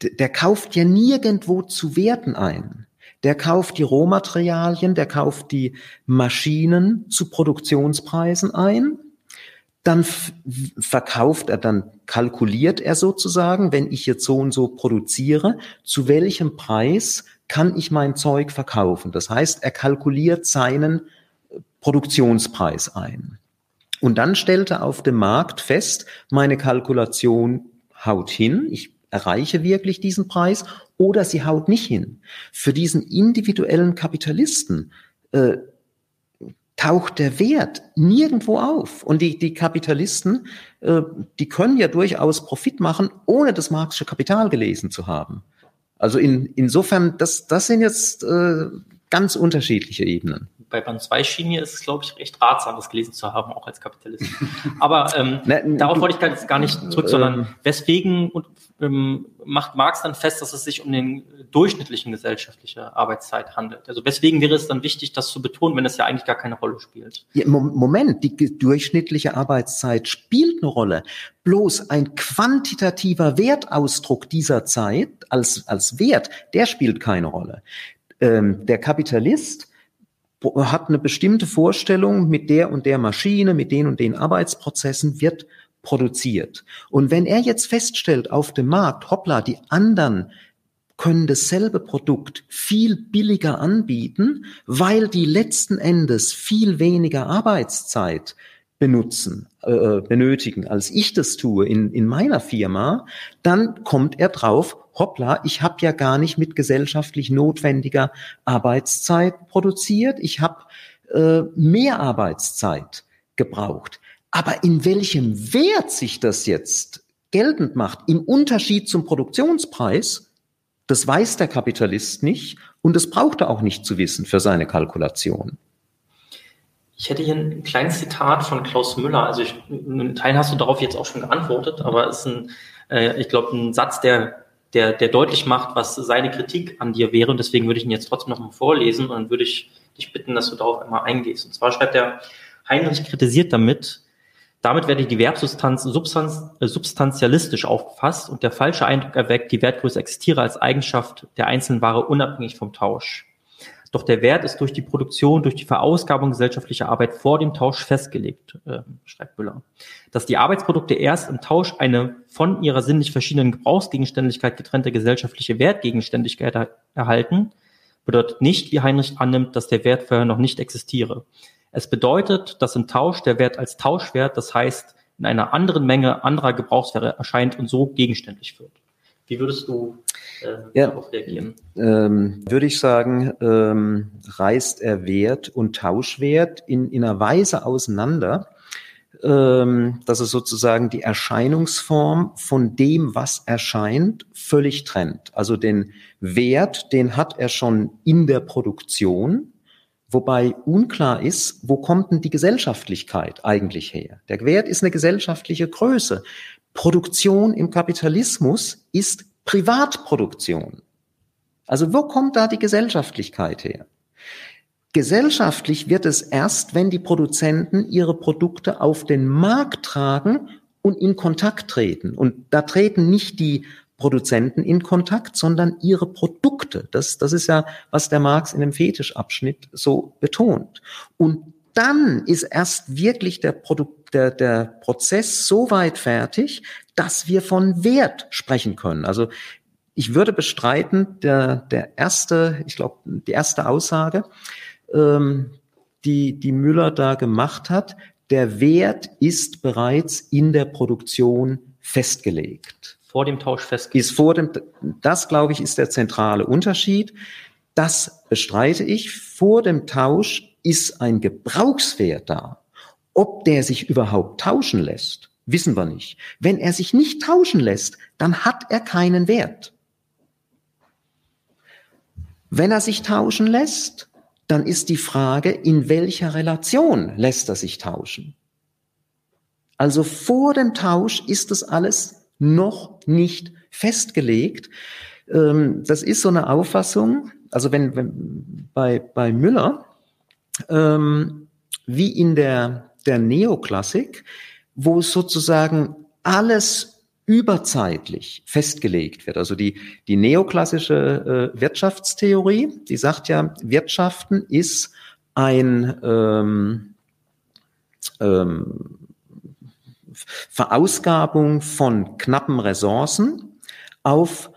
Der, der kauft ja nirgendwo zu Werten ein. Der kauft die Rohmaterialien, der kauft die Maschinen zu Produktionspreisen ein dann verkauft er, dann kalkuliert er sozusagen, wenn ich jetzt so und so produziere, zu welchem Preis kann ich mein Zeug verkaufen. Das heißt, er kalkuliert seinen äh, Produktionspreis ein. Und dann stellt er auf dem Markt fest, meine Kalkulation haut hin, ich erreiche wirklich diesen Preis oder sie haut nicht hin. Für diesen individuellen Kapitalisten äh, taucht der Wert nirgendwo auf. Und die, die Kapitalisten, äh, die können ja durchaus Profit machen, ohne das marxische Kapital gelesen zu haben. Also in, insofern, das, das sind jetzt äh, ganz unterschiedliche Ebenen. Bei Band 2 Chemie ist es, glaube ich, recht ratsam, das gelesen zu haben, auch als Kapitalist. Aber ähm, Na, darauf wollte ich gar nicht zurück, sondern ähm, weswegen ähm, macht Marx dann fest, dass es sich um den durchschnittlichen gesellschaftliche Arbeitszeit handelt. Also weswegen wäre es dann wichtig, das zu betonen, wenn es ja eigentlich gar keine Rolle spielt? Ja, Moment, die durchschnittliche Arbeitszeit spielt eine Rolle. Bloß ein quantitativer Wertausdruck dieser Zeit als, als Wert, der spielt keine Rolle. Ähm, der Kapitalist hat eine bestimmte Vorstellung, mit der und der Maschine, mit den und den Arbeitsprozessen wird produziert. Und wenn er jetzt feststellt auf dem Markt, hoppla, die anderen können dasselbe Produkt viel billiger anbieten, weil die letzten Endes viel weniger Arbeitszeit benutzen, äh, benötigen, als ich das tue in, in meiner Firma, dann kommt er drauf, hoppla, ich habe ja gar nicht mit gesellschaftlich notwendiger Arbeitszeit produziert, ich habe äh, mehr Arbeitszeit gebraucht. Aber in welchem Wert sich das jetzt geltend macht, im Unterschied zum Produktionspreis, das weiß der Kapitalist nicht und das braucht er auch nicht zu wissen für seine Kalkulation. Ich hätte hier ein kleines Zitat von Klaus Müller. Also ich, einen Teil hast du darauf jetzt auch schon geantwortet, aber es ist ein, äh, ich glaube, ein Satz, der, der, der deutlich macht, was seine Kritik an dir wäre. Und deswegen würde ich ihn jetzt trotzdem nochmal vorlesen und dann würde ich dich bitten, dass du darauf einmal eingehst. Und zwar schreibt er, Heinrich kritisiert damit, damit werde die Verbsubstanz substanz, äh, substantialistisch aufgefasst und der falsche Eindruck erweckt, die Wertgröße existiere als Eigenschaft der einzelnen Ware unabhängig vom Tausch. Doch der Wert ist durch die Produktion, durch die Verausgabung gesellschaftlicher Arbeit vor dem Tausch festgelegt, äh, schreibt Müller. Dass die Arbeitsprodukte erst im Tausch eine von ihrer sinnlich verschiedenen Gebrauchsgegenständlichkeit getrennte gesellschaftliche Wertgegenständigkeit er erhalten, bedeutet nicht, wie Heinrich annimmt, dass der Wert vorher noch nicht existiere. Es bedeutet, dass im Tausch der Wert als Tauschwert, das heißt in einer anderen Menge anderer Gebrauchswerte erscheint und so gegenständlich wird. Wie würdest du äh, ja, darauf reagieren? Ähm, würde ich sagen, ähm, reißt er Wert und Tauschwert in, in einer Weise auseinander, ähm, dass es sozusagen die Erscheinungsform von dem, was erscheint, völlig trennt. Also den Wert, den hat er schon in der Produktion, wobei unklar ist, wo kommt denn die Gesellschaftlichkeit eigentlich her? Der Wert ist eine gesellschaftliche Größe. Produktion im Kapitalismus ist Privatproduktion. Also wo kommt da die Gesellschaftlichkeit her? Gesellschaftlich wird es erst, wenn die Produzenten ihre Produkte auf den Markt tragen und in Kontakt treten. Und da treten nicht die Produzenten in Kontakt, sondern ihre Produkte. Das, das ist ja, was der Marx in dem Fetischabschnitt so betont. Und dann ist erst wirklich der, Produkt, der, der Prozess so weit fertig, dass wir von Wert sprechen können. Also ich würde bestreiten, der, der erste, ich glaube, die erste Aussage, ähm, die, die Müller da gemacht hat, der Wert ist bereits in der Produktion festgelegt. Vor dem Tausch festgelegt. Ist vor dem, das glaube ich, ist der zentrale Unterschied. Das bestreite ich. Vor dem Tausch ist ein Gebrauchswert da. Ob der sich überhaupt tauschen lässt, wissen wir nicht. Wenn er sich nicht tauschen lässt, dann hat er keinen Wert. Wenn er sich tauschen lässt, dann ist die Frage, in welcher Relation lässt er sich tauschen? Also vor dem Tausch ist das alles noch nicht festgelegt. Ähm, das ist so eine Auffassung, also wenn, wenn bei, bei Müller, ähm, wie in der, der Neoklassik, wo sozusagen alles überzeitlich festgelegt wird. Also die, die neoklassische äh, Wirtschaftstheorie, die sagt ja, Wirtschaften ist ein ähm, ähm, Verausgabung von knappen Ressourcen auf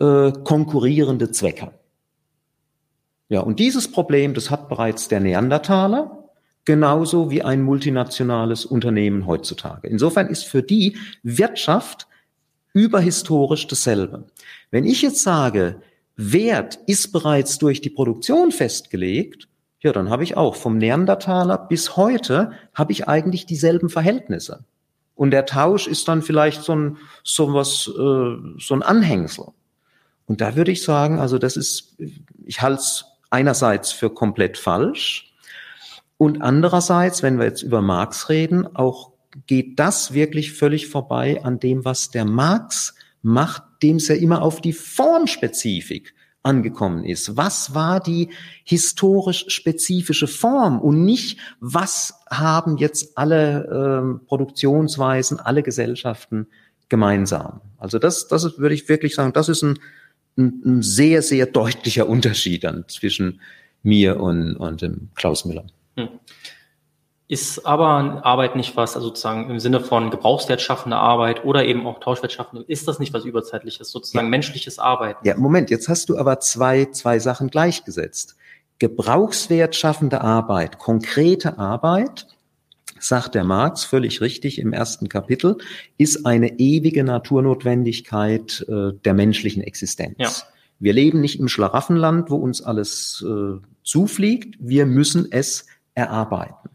äh, konkurrierende Zwecke. Ja, und dieses Problem, das hat bereits der Neandertaler, genauso wie ein multinationales Unternehmen heutzutage. Insofern ist für die Wirtschaft überhistorisch dasselbe. Wenn ich jetzt sage, Wert ist bereits durch die Produktion festgelegt, ja, dann habe ich auch vom Neandertaler bis heute habe ich eigentlich dieselben Verhältnisse. Und der Tausch ist dann vielleicht so ein, so was, äh, so ein Anhängsel. Und da würde ich sagen, also das ist, ich halte es einerseits für komplett falsch, und andererseits, wenn wir jetzt über Marx reden, auch geht das wirklich völlig vorbei an dem, was der Marx macht, dem es ja immer auf die Formspezifik angekommen ist. Was war die historisch spezifische Form und nicht, was haben jetzt alle äh, Produktionsweisen, alle Gesellschaften gemeinsam? Also das, das würde ich wirklich sagen, das ist ein, ein, ein sehr, sehr deutlicher Unterschied dann zwischen mir und, und dem Klaus Müller. Hm. Ist aber Arbeit nicht was, also sozusagen im Sinne von gebrauchswertschaffende Arbeit oder eben auch tauschwertschaffende, ist das nicht was Überzeitliches, sozusagen ja. menschliches Arbeiten? Ja, Moment, jetzt hast du aber zwei, zwei Sachen gleichgesetzt. Gebrauchswertschaffende Arbeit, konkrete Arbeit sagt der Marx völlig richtig im ersten Kapitel, ist eine ewige Naturnotwendigkeit äh, der menschlichen Existenz. Ja. Wir leben nicht im Schlaraffenland, wo uns alles äh, zufliegt. Wir müssen es erarbeiten.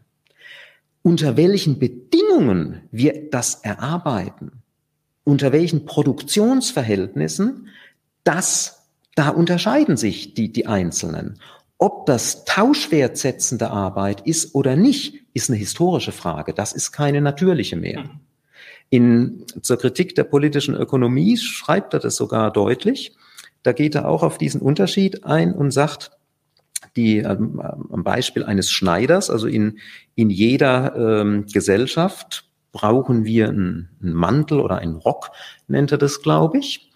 Unter welchen Bedingungen wir das erarbeiten, unter welchen Produktionsverhältnissen, das, da unterscheiden sich die, die Einzelnen. Ob das tauschwertsetzende Arbeit ist oder nicht, ist eine historische Frage. Das ist keine natürliche mehr. Mhm. In, zur Kritik der politischen Ökonomie schreibt er das sogar deutlich. Da geht er auch auf diesen Unterschied ein und sagt, die ähm, am Beispiel eines Schneiders, also in, in jeder ähm, Gesellschaft brauchen wir einen, einen Mantel oder einen Rock, nennt er das, glaube ich.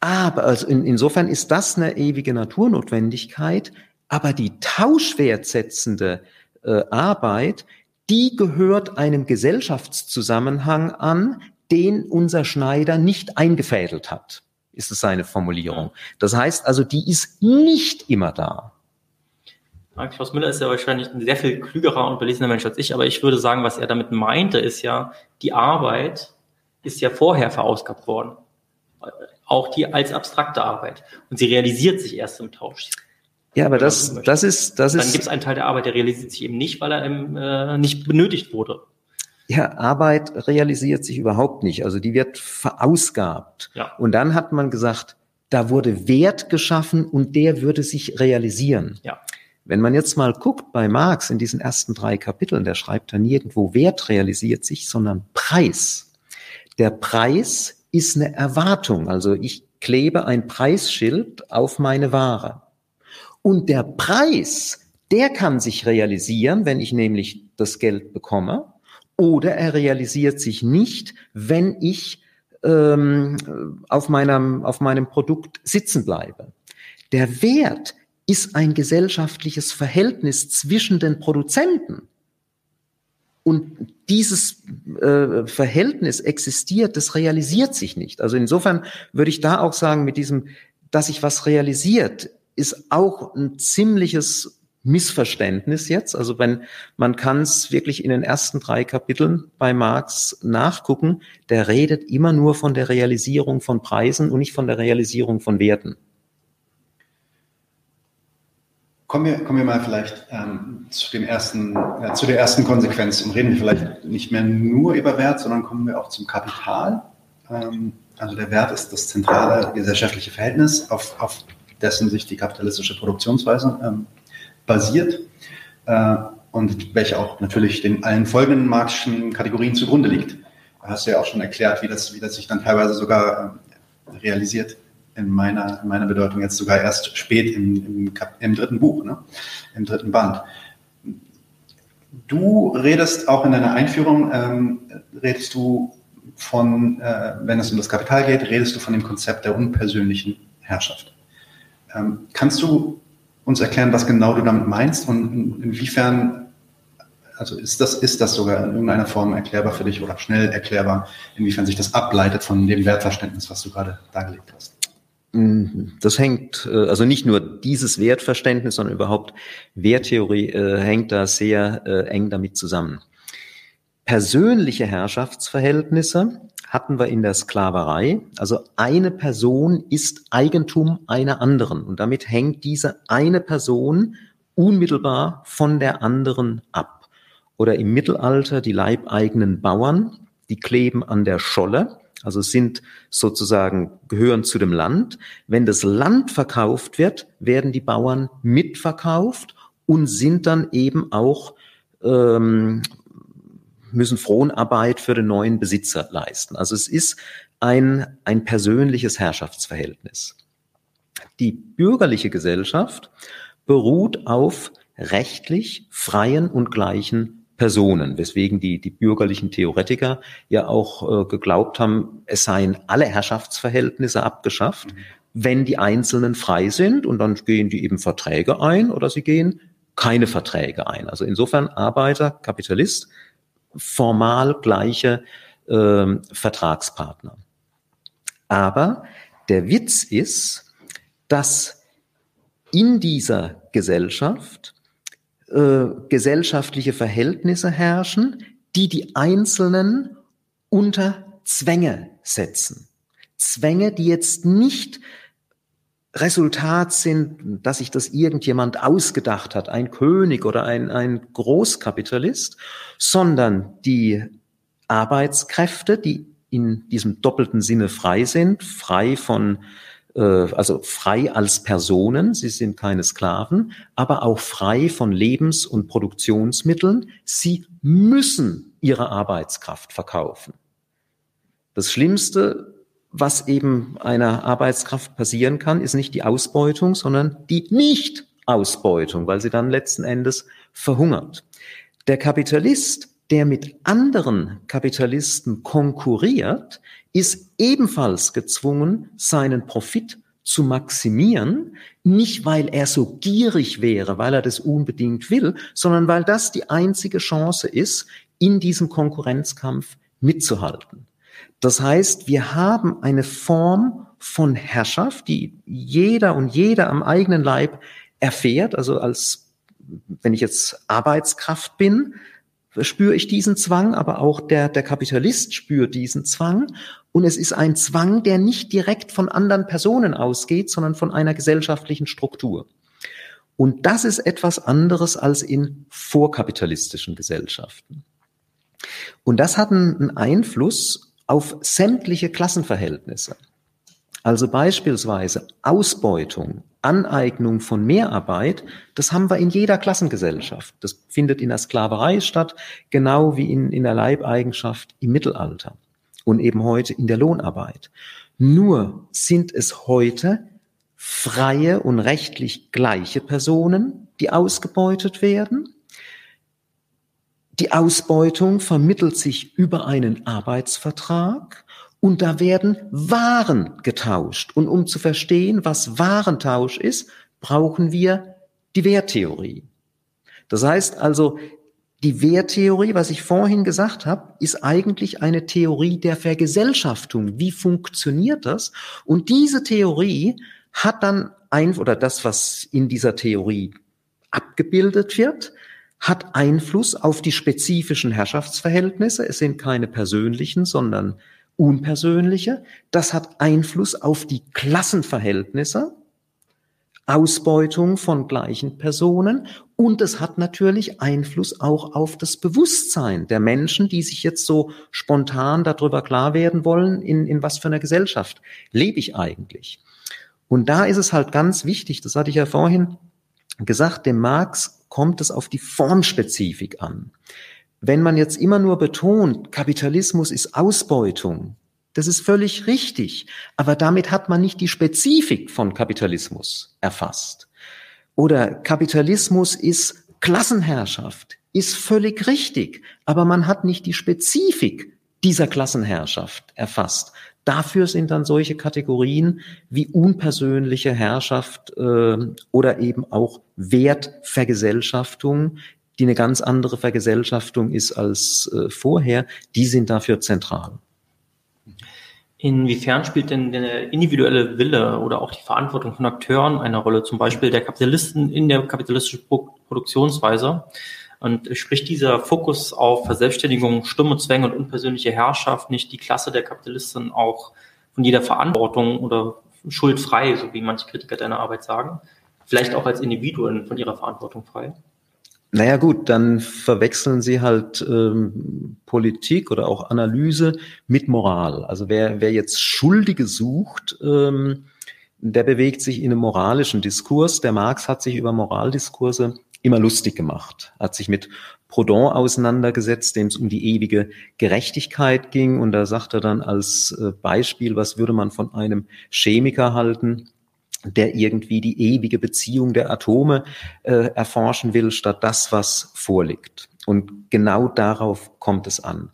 Aber also in, insofern ist das eine ewige Naturnotwendigkeit, aber die tauschwertsetzende äh, Arbeit, die gehört einem Gesellschaftszusammenhang an, den unser Schneider nicht eingefädelt hat, ist es seine Formulierung. Das heißt also, die ist nicht immer da. Klaus Müller ist ja wahrscheinlich ein sehr viel klügerer und belesener Mensch als ich, aber ich würde sagen, was er damit meinte, ist ja, die Arbeit ist ja vorher verausgabt worden. Auch die als abstrakte Arbeit. Und sie realisiert sich erst im Tausch. Ja, aber das, das ist, das ist. Dann gibt es einen Teil der Arbeit, der realisiert sich eben nicht, weil er eben, äh, nicht benötigt wurde. Ja, Arbeit realisiert sich überhaupt nicht. Also die wird verausgabt. Ja. Und dann hat man gesagt, da wurde Wert geschaffen und der würde sich realisieren. Ja. Wenn man jetzt mal guckt bei Marx in diesen ersten drei Kapiteln, der schreibt da nirgendwo Wert realisiert sich, sondern Preis. Der Preis ist eine Erwartung. Also ich klebe ein Preisschild auf meine Ware. Und der Preis, der kann sich realisieren, wenn ich nämlich das Geld bekomme, oder er realisiert sich nicht, wenn ich ähm, auf, meinem, auf meinem Produkt sitzen bleibe. Der Wert ist ein gesellschaftliches Verhältnis zwischen den Produzenten. Und dieses äh, Verhältnis existiert, das realisiert sich nicht. Also insofern würde ich da auch sagen, mit diesem, dass sich was realisiert, ist auch ein ziemliches Missverständnis jetzt. Also wenn man kann es wirklich in den ersten drei Kapiteln bei Marx nachgucken, der redet immer nur von der Realisierung von Preisen und nicht von der Realisierung von Werten. Kommen wir, kommen wir mal vielleicht ähm, zu, dem ersten, äh, zu der ersten Konsequenz und reden wir vielleicht nicht mehr nur über Wert, sondern kommen wir auch zum Kapital. Ähm, also der Wert ist das zentrale gesellschaftliche Verhältnis, auf, auf dessen sich die kapitalistische Produktionsweise ähm, basiert äh, und welche auch natürlich den allen folgenden marxischen Kategorien zugrunde liegt. Da hast du ja auch schon erklärt, wie das, wie das sich dann teilweise sogar äh, realisiert in meiner, in meiner Bedeutung jetzt sogar erst spät im, im, im dritten Buch, ne? im dritten Band. Du redest auch in deiner Einführung, ähm, redest du von, äh, wenn es um das Kapital geht, redest du von dem Konzept der unpersönlichen Herrschaft. Ähm, kannst du uns erklären, was genau du damit meinst und inwiefern, also ist das, ist das sogar in irgendeiner Form erklärbar für dich oder schnell erklärbar, inwiefern sich das ableitet von dem Wertverständnis, was du gerade dargelegt hast? Mhm. Das hängt, äh, also nicht nur dieses Wertverständnis, sondern überhaupt Werttheorie äh, hängt da sehr äh, eng damit zusammen. Persönliche Herrschaftsverhältnisse hatten wir in der Sklaverei. Also eine Person ist Eigentum einer anderen und damit hängt diese eine Person unmittelbar von der anderen ab. Oder im Mittelalter die leibeigenen Bauern, die kleben an der Scholle also sind sozusagen, gehören zu dem Land. Wenn das Land verkauft wird, werden die Bauern mitverkauft und sind dann eben auch, ähm, müssen Fronarbeit für den neuen Besitzer leisten. Also es ist ein, ein persönliches Herrschaftsverhältnis. Die bürgerliche Gesellschaft beruht auf rechtlich freien und gleichen Personen, weswegen die, die bürgerlichen Theoretiker ja auch äh, geglaubt haben, es seien alle Herrschaftsverhältnisse abgeschafft, mhm. wenn die Einzelnen frei sind und dann gehen die eben Verträge ein oder sie gehen keine Verträge ein. Also insofern Arbeiter, Kapitalist, formal gleiche äh, Vertragspartner. Aber der Witz ist, dass in dieser Gesellschaft äh, gesellschaftliche Verhältnisse herrschen, die die Einzelnen unter Zwänge setzen. Zwänge, die jetzt nicht Resultat sind, dass sich das irgendjemand ausgedacht hat, ein König oder ein, ein Großkapitalist, sondern die Arbeitskräfte, die in diesem doppelten Sinne frei sind, frei von, äh, also frei als Personen, sie sind keine Sklaven, aber auch frei von Lebens- und Produktionsmitteln. Sie müssen ihre Arbeitskraft verkaufen. Das Schlimmste, was eben einer Arbeitskraft passieren kann, ist nicht die Ausbeutung, sondern die Nicht-Ausbeutung, weil sie dann letzten Endes verhungert. Der Kapitalist der mit anderen Kapitalisten konkurriert, ist ebenfalls gezwungen, seinen Profit zu maximieren, nicht weil er so gierig wäre, weil er das unbedingt will, sondern weil das die einzige Chance ist, in diesem Konkurrenzkampf mitzuhalten. Das heißt, wir haben eine Form von Herrschaft, die jeder und jeder am eigenen Leib erfährt, also als wenn ich jetzt Arbeitskraft bin, spüre ich diesen Zwang, aber auch der, der Kapitalist spürt diesen Zwang. Und es ist ein Zwang, der nicht direkt von anderen Personen ausgeht, sondern von einer gesellschaftlichen Struktur. Und das ist etwas anderes als in vorkapitalistischen Gesellschaften. Und das hat einen Einfluss auf sämtliche Klassenverhältnisse. Also beispielsweise Ausbeutung, Aneignung von Mehrarbeit, das haben wir in jeder Klassengesellschaft. Das findet in der Sklaverei statt, genau wie in, in der Leibeigenschaft im Mittelalter und eben heute in der Lohnarbeit. Nur sind es heute freie und rechtlich gleiche Personen, die ausgebeutet werden. Die Ausbeutung vermittelt sich über einen Arbeitsvertrag und da werden Waren getauscht. Und um zu verstehen, was Warentausch ist, brauchen wir die Werttheorie. Das heißt also, die Werttheorie, was ich vorhin gesagt habe, ist eigentlich eine Theorie der Vergesellschaftung. Wie funktioniert das? Und diese Theorie hat dann ein, oder das, was in dieser Theorie abgebildet wird, hat Einfluss auf die spezifischen Herrschaftsverhältnisse. Es sind keine persönlichen, sondern unpersönliche. Das hat Einfluss auf die Klassenverhältnisse, Ausbeutung von gleichen Personen und es hat natürlich Einfluss auch auf das Bewusstsein der Menschen, die sich jetzt so spontan darüber klar werden wollen, in, in was für einer Gesellschaft lebe ich eigentlich. Und da ist es halt ganz wichtig, das hatte ich ja vorhin gesagt, dem Marx kommt es auf die Formspezifik an. Wenn man jetzt immer nur betont, Kapitalismus ist Ausbeutung, das ist völlig richtig, aber damit hat man nicht die Spezifik von Kapitalismus erfasst. Oder Kapitalismus ist Klassenherrschaft, ist völlig richtig, aber man hat nicht die Spezifik dieser Klassenherrschaft erfasst. Dafür sind dann solche Kategorien wie unpersönliche Herrschaft äh, oder eben auch Wertvergesellschaftung, die eine ganz andere Vergesellschaftung ist als äh, vorher, die sind dafür zentral. Inwiefern spielt denn der individuelle Wille oder auch die Verantwortung von Akteuren eine Rolle, zum Beispiel der Kapitalisten in der kapitalistischen Produktionsweise? Und spricht dieser Fokus auf Verselbstständigung, Stimme, Zwänge und unpersönliche Herrschaft nicht die Klasse der Kapitalisten auch von jeder Verantwortung oder schuldfrei, so wie manche Kritiker deiner Arbeit sagen? Vielleicht auch als Individuen von ihrer Verantwortung frei? Naja gut, dann verwechseln sie halt ähm, Politik oder auch Analyse mit Moral. Also wer, wer jetzt Schuldige sucht, ähm, der bewegt sich in einem moralischen Diskurs. Der Marx hat sich über Moraldiskurse immer lustig gemacht, hat sich mit Proudhon auseinandergesetzt, dem es um die ewige Gerechtigkeit ging. Und da sagt er dann als äh, Beispiel, was würde man von einem Chemiker halten? der irgendwie die ewige Beziehung der Atome äh, erforschen will, statt das, was vorliegt. Und genau darauf kommt es an.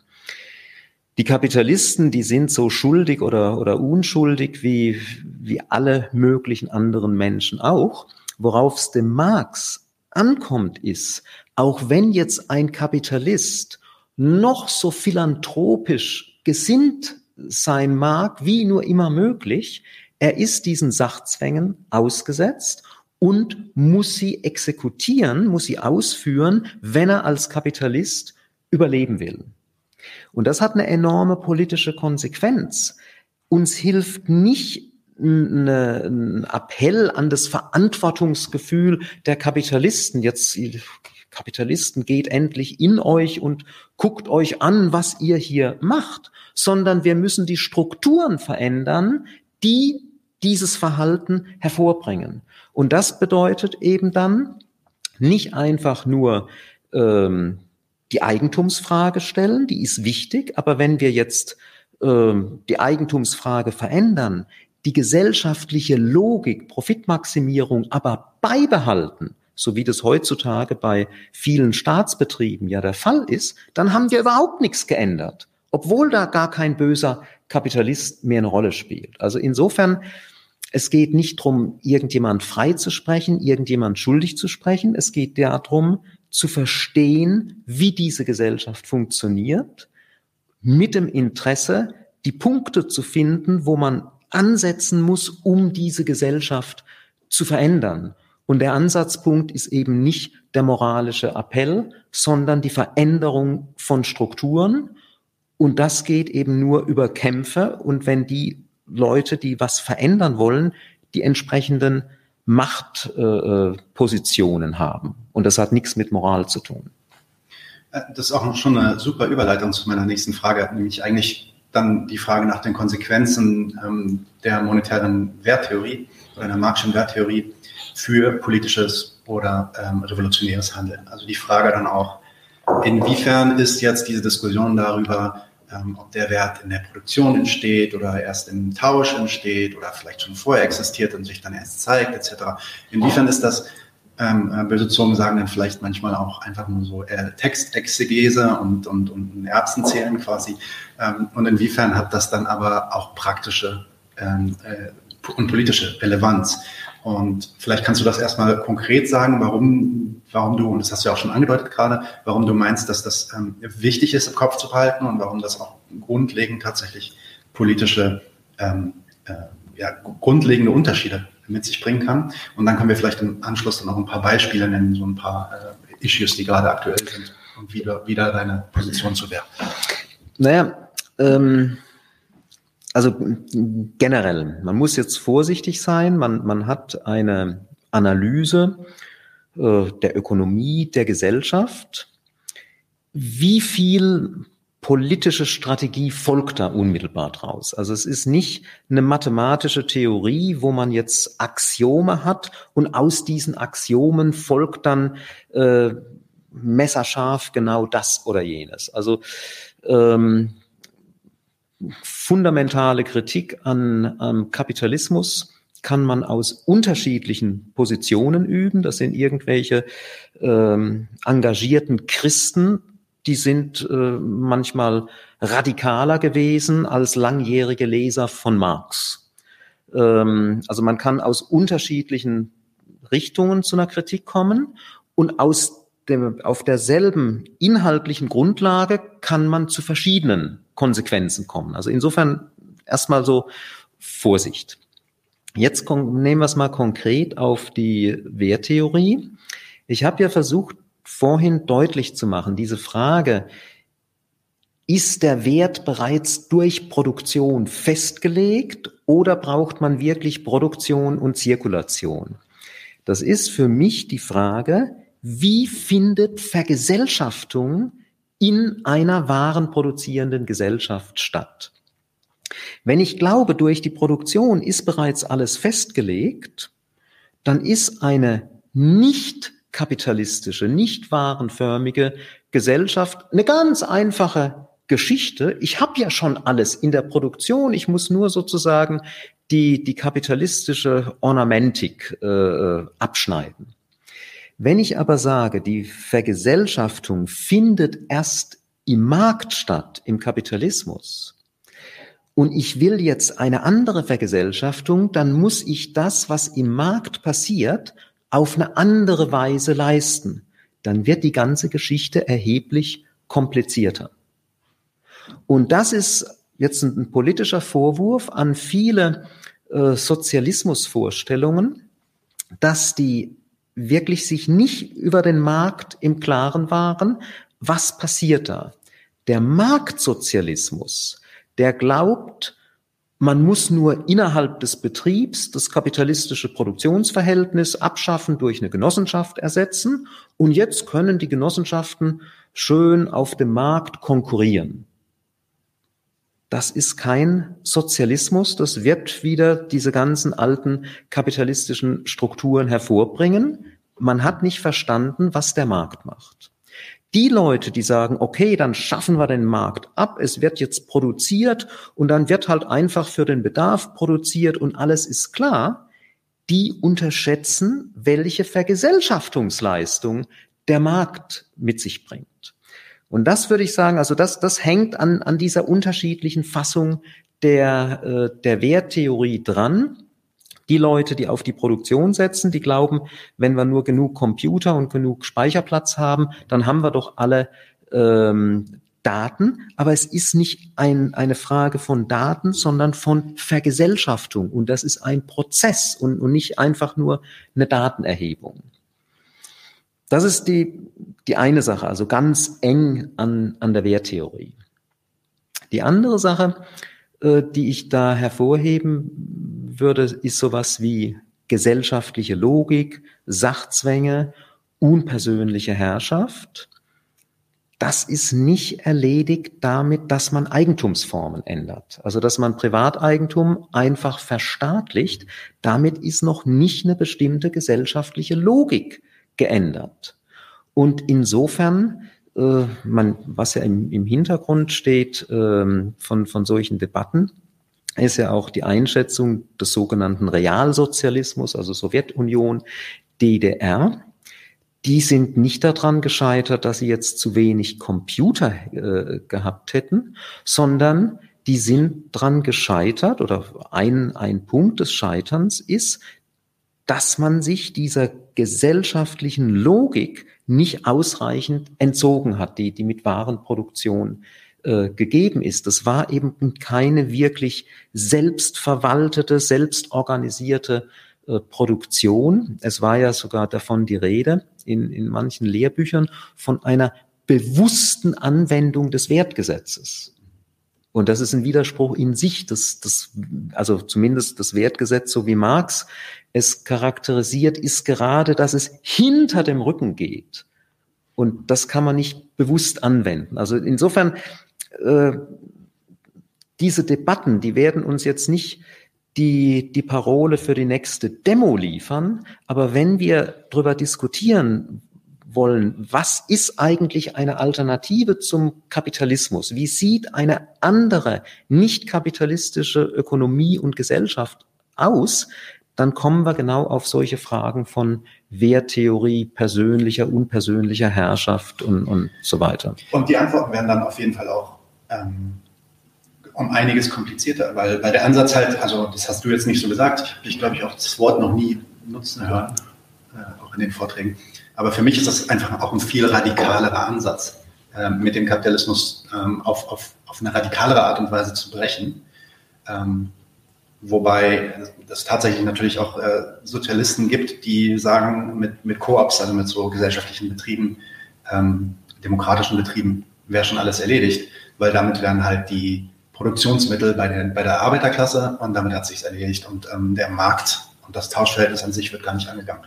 Die Kapitalisten, die sind so schuldig oder, oder unschuldig wie, wie alle möglichen anderen Menschen auch. Worauf es dem Marx ankommt, ist, auch wenn jetzt ein Kapitalist noch so philanthropisch gesinnt sein mag, wie nur immer möglich, er ist diesen Sachzwängen ausgesetzt und muss sie exekutieren, muss sie ausführen, wenn er als Kapitalist überleben will. Und das hat eine enorme politische Konsequenz. Uns hilft nicht eine, ein Appell an das Verantwortungsgefühl der Kapitalisten. Jetzt Kapitalisten geht endlich in euch und guckt euch an, was ihr hier macht, sondern wir müssen die Strukturen verändern, die dieses Verhalten hervorbringen. Und das bedeutet eben dann nicht einfach nur ähm, die Eigentumsfrage stellen, die ist wichtig, aber wenn wir jetzt ähm, die Eigentumsfrage verändern, die gesellschaftliche Logik, Profitmaximierung aber beibehalten, so wie das heutzutage bei vielen Staatsbetrieben ja der Fall ist, dann haben wir überhaupt nichts geändert, obwohl da gar kein böser Kapitalist mehr eine Rolle spielt. Also insofern, es geht nicht darum, irgendjemand frei zu sprechen, irgendjemand schuldig zu sprechen. Es geht darum, zu verstehen, wie diese Gesellschaft funktioniert, mit dem Interesse, die Punkte zu finden, wo man ansetzen muss, um diese Gesellschaft zu verändern. Und der Ansatzpunkt ist eben nicht der moralische Appell, sondern die Veränderung von Strukturen. Und das geht eben nur über Kämpfe. Und wenn die Leute, die was verändern wollen, die entsprechenden Machtpositionen äh, haben. Und das hat nichts mit Moral zu tun. Äh, das ist auch schon eine super Überleitung zu meiner nächsten Frage, nämlich eigentlich dann die Frage nach den Konsequenzen ähm, der monetären Werttheorie oder der marxischen Werttheorie für politisches oder ähm, revolutionäres Handeln. Also die Frage dann auch, inwiefern ist jetzt diese Diskussion darüber, ähm, ob der Wert in der Produktion entsteht oder erst im Tausch entsteht oder vielleicht schon vorher existiert und sich dann erst zeigt, etc. Inwiefern ist das ähm, äh, böse Zungen sagen dann vielleicht manchmal auch einfach nur so äh, Textexegese und, und, und Erbsenzählen quasi. Ähm, und inwiefern hat das dann aber auch praktische ähm, äh, und politische Relevanz? Und vielleicht kannst du das erstmal konkret sagen, warum, warum du, und das hast du ja auch schon angedeutet gerade, warum du meinst, dass das ähm, wichtig ist im Kopf zu behalten und warum das auch grundlegend tatsächlich politische, ähm, äh, ja, grundlegende Unterschiede mit sich bringen kann. Und dann können wir vielleicht im Anschluss dann noch ein paar Beispiele nennen, so ein paar äh, Issues, die gerade aktuell sind und wieder, wieder deine Position zu wäre. Naja, ähm, also generell, man muss jetzt vorsichtig sein, man, man hat eine Analyse äh, der Ökonomie, der Gesellschaft. Wie viel politische Strategie folgt da unmittelbar draus. Also es ist nicht eine mathematische Theorie, wo man jetzt Axiome hat und aus diesen Axiomen folgt dann äh, messerscharf genau das oder jenes. Also ähm, fundamentale Kritik an am Kapitalismus kann man aus unterschiedlichen Positionen üben. Das sind irgendwelche ähm, engagierten Christen, die sind äh, manchmal radikaler gewesen als langjährige Leser von Marx. Ähm, also man kann aus unterschiedlichen Richtungen zu einer Kritik kommen und aus dem, auf derselben inhaltlichen Grundlage kann man zu verschiedenen Konsequenzen kommen. Also insofern erstmal so Vorsicht. Jetzt nehmen wir es mal konkret auf die Werttheorie. Ich habe ja versucht, vorhin deutlich zu machen, diese Frage, ist der Wert bereits durch Produktion festgelegt oder braucht man wirklich Produktion und Zirkulation? Das ist für mich die Frage, wie findet Vergesellschaftung in einer warenproduzierenden Gesellschaft statt? Wenn ich glaube, durch die Produktion ist bereits alles festgelegt, dann ist eine nicht kapitalistische, nicht warenförmige Gesellschaft eine ganz einfache Geschichte. Ich habe ja schon alles in der Produktion. Ich muss nur sozusagen die, die kapitalistische Ornamentik äh, abschneiden. Wenn ich aber sage, die Vergesellschaftung findet erst im Markt statt, im Kapitalismus, und ich will jetzt eine andere Vergesellschaftung, dann muss ich das, was im Markt passiert, auf eine andere Weise leisten, dann wird die ganze Geschichte erheblich komplizierter. Und das ist jetzt ein, politischer Vorwurf an viele äh, Sozialismusvorstellungen, dass die wirklich sich nicht über den Markt im Klaren waren, was passiert da. Der Marktsozialismus, der glaubt, man muss nur innerhalb des Betriebs das kapitalistische Produktionsverhältnis abschaffen, durch eine Genossenschaft ersetzen und jetzt können die Genossenschaften schön auf dem Markt konkurrieren. Das ist kein Sozialismus, das wird wieder diese ganzen alten kapitalistischen Strukturen hervorbringen. Man hat nicht verstanden, was der Markt macht. Die Leute, die sagen, okay, dann schaffen wir den Markt ab, es wird jetzt produziert und dann wird halt einfach für den Bedarf produziert und alles ist klar, die unterschätzen, welche Vergesellschaftungsleistung der Markt mit sich bringt. Und das würde ich sagen, also das, das hängt an, an dieser unterschiedlichen Fassung der, äh, der Werttheorie dran. Die Leute, die auf die Produktion setzen, die glauben, wenn wir nur genug Computer und genug Speicherplatz haben, dann haben wir doch alle ähm, Daten. Aber es ist nicht ein, eine Frage von Daten, sondern von Vergesellschaftung. Und das ist ein Prozess und, und nicht einfach nur eine Datenerhebung. Das ist die, die eine Sache, also ganz eng an, an der Werttheorie. Die andere Sache, äh, die ich da hervorheben würde, ist sowas wie gesellschaftliche Logik, Sachzwänge, unpersönliche Herrschaft. Das ist nicht erledigt damit, dass man Eigentumsformen ändert. Also, dass man Privateigentum einfach verstaatlicht. Damit ist noch nicht eine bestimmte gesellschaftliche Logik geändert. Und insofern, äh, man, was ja im, im Hintergrund steht ähm, von, von solchen Debatten, ist ja auch die Einschätzung des sogenannten Realsozialismus, also Sowjetunion, DDR. Die sind nicht daran gescheitert, dass sie jetzt zu wenig Computer äh, gehabt hätten, sondern die sind dran gescheitert oder ein, ein Punkt des Scheiterns ist, dass man sich dieser gesellschaftlichen Logik nicht ausreichend entzogen hat, die, die mit Warenproduktion äh, gegeben ist. Das war eben keine wirklich selbstverwaltete, selbstorganisierte äh, Produktion. Es war ja sogar davon die Rede in, in manchen Lehrbüchern von einer bewussten Anwendung des Wertgesetzes. Und das ist ein Widerspruch in sich, das, das, also zumindest das Wertgesetz, so wie Marx es charakterisiert, ist gerade, dass es hinter dem Rücken geht. Und das kann man nicht bewusst anwenden. Also insofern, äh, diese Debatten, die werden uns jetzt nicht die, die Parole für die nächste Demo liefern, aber wenn wir darüber diskutieren, wollen, was ist eigentlich eine Alternative zum Kapitalismus? Wie sieht eine andere, nicht kapitalistische Ökonomie und Gesellschaft aus? Dann kommen wir genau auf solche Fragen von Werttheorie, persönlicher, unpersönlicher Herrschaft und, und so weiter. Und die Antworten werden dann auf jeden Fall auch ähm, um einiges komplizierter, weil, weil der Ansatz halt, also das hast du jetzt nicht so gesagt, ich habe dich, glaube ich, auch das Wort noch nie nutzen hören, äh, auch in den Vorträgen. Aber für mich ist das einfach auch ein viel radikalerer Ansatz, ähm, mit dem Kapitalismus ähm, auf, auf, auf eine radikalere Art und Weise zu brechen. Ähm, wobei es tatsächlich natürlich auch äh, Sozialisten gibt, die sagen, mit, mit Koops, also mit so gesellschaftlichen Betrieben, ähm, demokratischen Betrieben, wäre schon alles erledigt, weil damit wären halt die Produktionsmittel bei der, bei der Arbeiterklasse und damit hat sich's erledigt und ähm, der Markt und das Tauschverhältnis an sich wird gar nicht angegangen.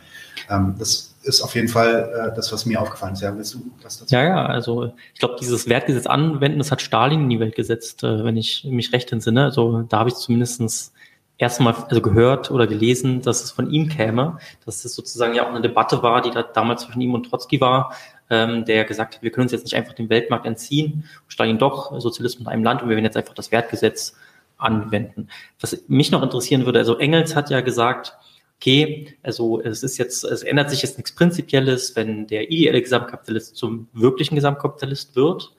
Ähm, das ist auf jeden Fall äh, das, was mir aufgefallen ist. Ja, willst du was dazu? Ja, ja, also ich glaube, dieses Wertgesetz anwenden, das hat Stalin in die Welt gesetzt, äh, wenn ich mich recht entsinne. Also da habe ich zumindestens erstmal also gehört oder gelesen, dass es von ihm käme, dass es sozusagen ja auch eine Debatte war, die da damals zwischen ihm und Trotzki war, ähm, der gesagt hat, wir können uns jetzt nicht einfach dem Weltmarkt entziehen, Stalin doch, Sozialismus in einem Land und wir werden jetzt einfach das Wertgesetz anwenden. Was mich noch interessieren würde, also Engels hat ja gesagt, okay, also es ist jetzt, es ändert sich jetzt nichts Prinzipielles, wenn der ideelle Gesamtkapitalist zum wirklichen Gesamtkapitalist wird.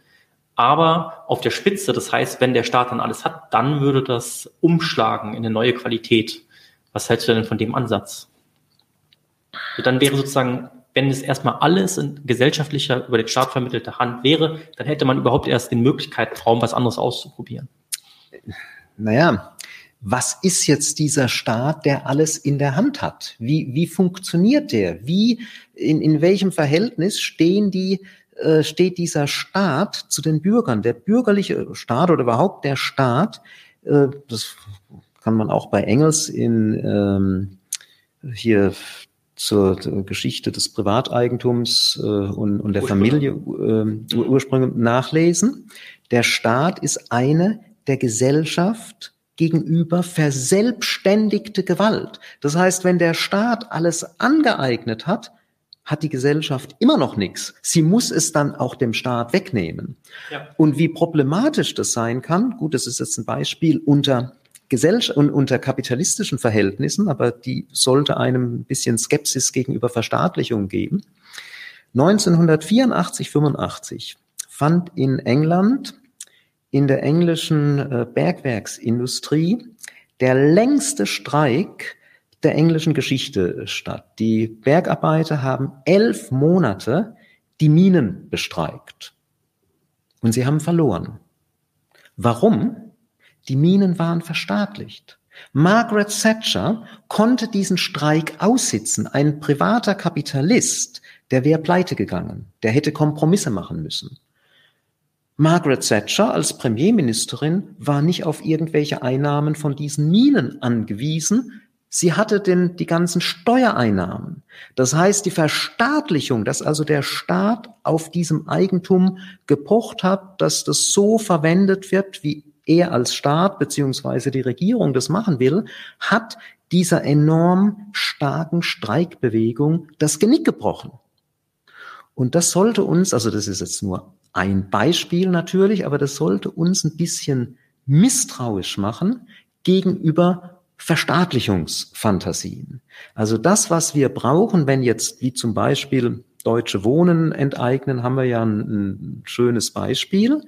Aber auf der Spitze, das heißt, wenn der Staat dann alles hat, dann würde das umschlagen in eine neue Qualität. Was hältst du denn von dem Ansatz? Dann wäre sozusagen, wenn es erstmal alles in gesellschaftlicher, über den Staat vermittelter Hand wäre, dann hätte man überhaupt erst den Möglichkeitsraum, was anderes auszuprobieren. Naja, was ist jetzt dieser Staat, der alles in der Hand hat? Wie, wie funktioniert der? Wie, in, in welchem Verhältnis stehen die, äh, steht dieser Staat zu den Bürgern? Der bürgerliche Staat oder überhaupt der Staat, äh, das kann man auch bei Engels in, ähm, hier zur Geschichte des Privateigentums äh, und, und der Familie äh, Ursprünge nachlesen. Der Staat ist eine der Gesellschaft gegenüber verselbstständigte Gewalt. Das heißt, wenn der Staat alles angeeignet hat, hat die Gesellschaft immer noch nichts. Sie muss es dann auch dem Staat wegnehmen. Ja. Und wie problematisch das sein kann, gut, das ist jetzt ein Beispiel unter Gesellschaft und unter kapitalistischen Verhältnissen, aber die sollte einem ein bisschen Skepsis gegenüber Verstaatlichung geben. 1984, 85 fand in England in der englischen äh, Bergwerksindustrie der längste Streik der englischen Geschichte statt. Die Bergarbeiter haben elf Monate die Minen bestreikt. Und sie haben verloren. Warum? Die Minen waren verstaatlicht. Margaret Thatcher konnte diesen Streik aussitzen. Ein privater Kapitalist, der wäre pleite gegangen. Der hätte Kompromisse machen müssen. Margaret Thatcher als Premierministerin war nicht auf irgendwelche Einnahmen von diesen Minen angewiesen. Sie hatte denn die ganzen Steuereinnahmen. Das heißt, die Verstaatlichung, dass also der Staat auf diesem Eigentum gepocht hat, dass das so verwendet wird, wie er als Staat beziehungsweise die Regierung das machen will, hat dieser enorm starken Streikbewegung das Genick gebrochen. Und das sollte uns, also das ist jetzt nur ein Beispiel natürlich, aber das sollte uns ein bisschen misstrauisch machen gegenüber Verstaatlichungsfantasien. Also das, was wir brauchen, wenn jetzt wie zum Beispiel Deutsche Wohnen enteignen, haben wir ja ein, ein schönes Beispiel.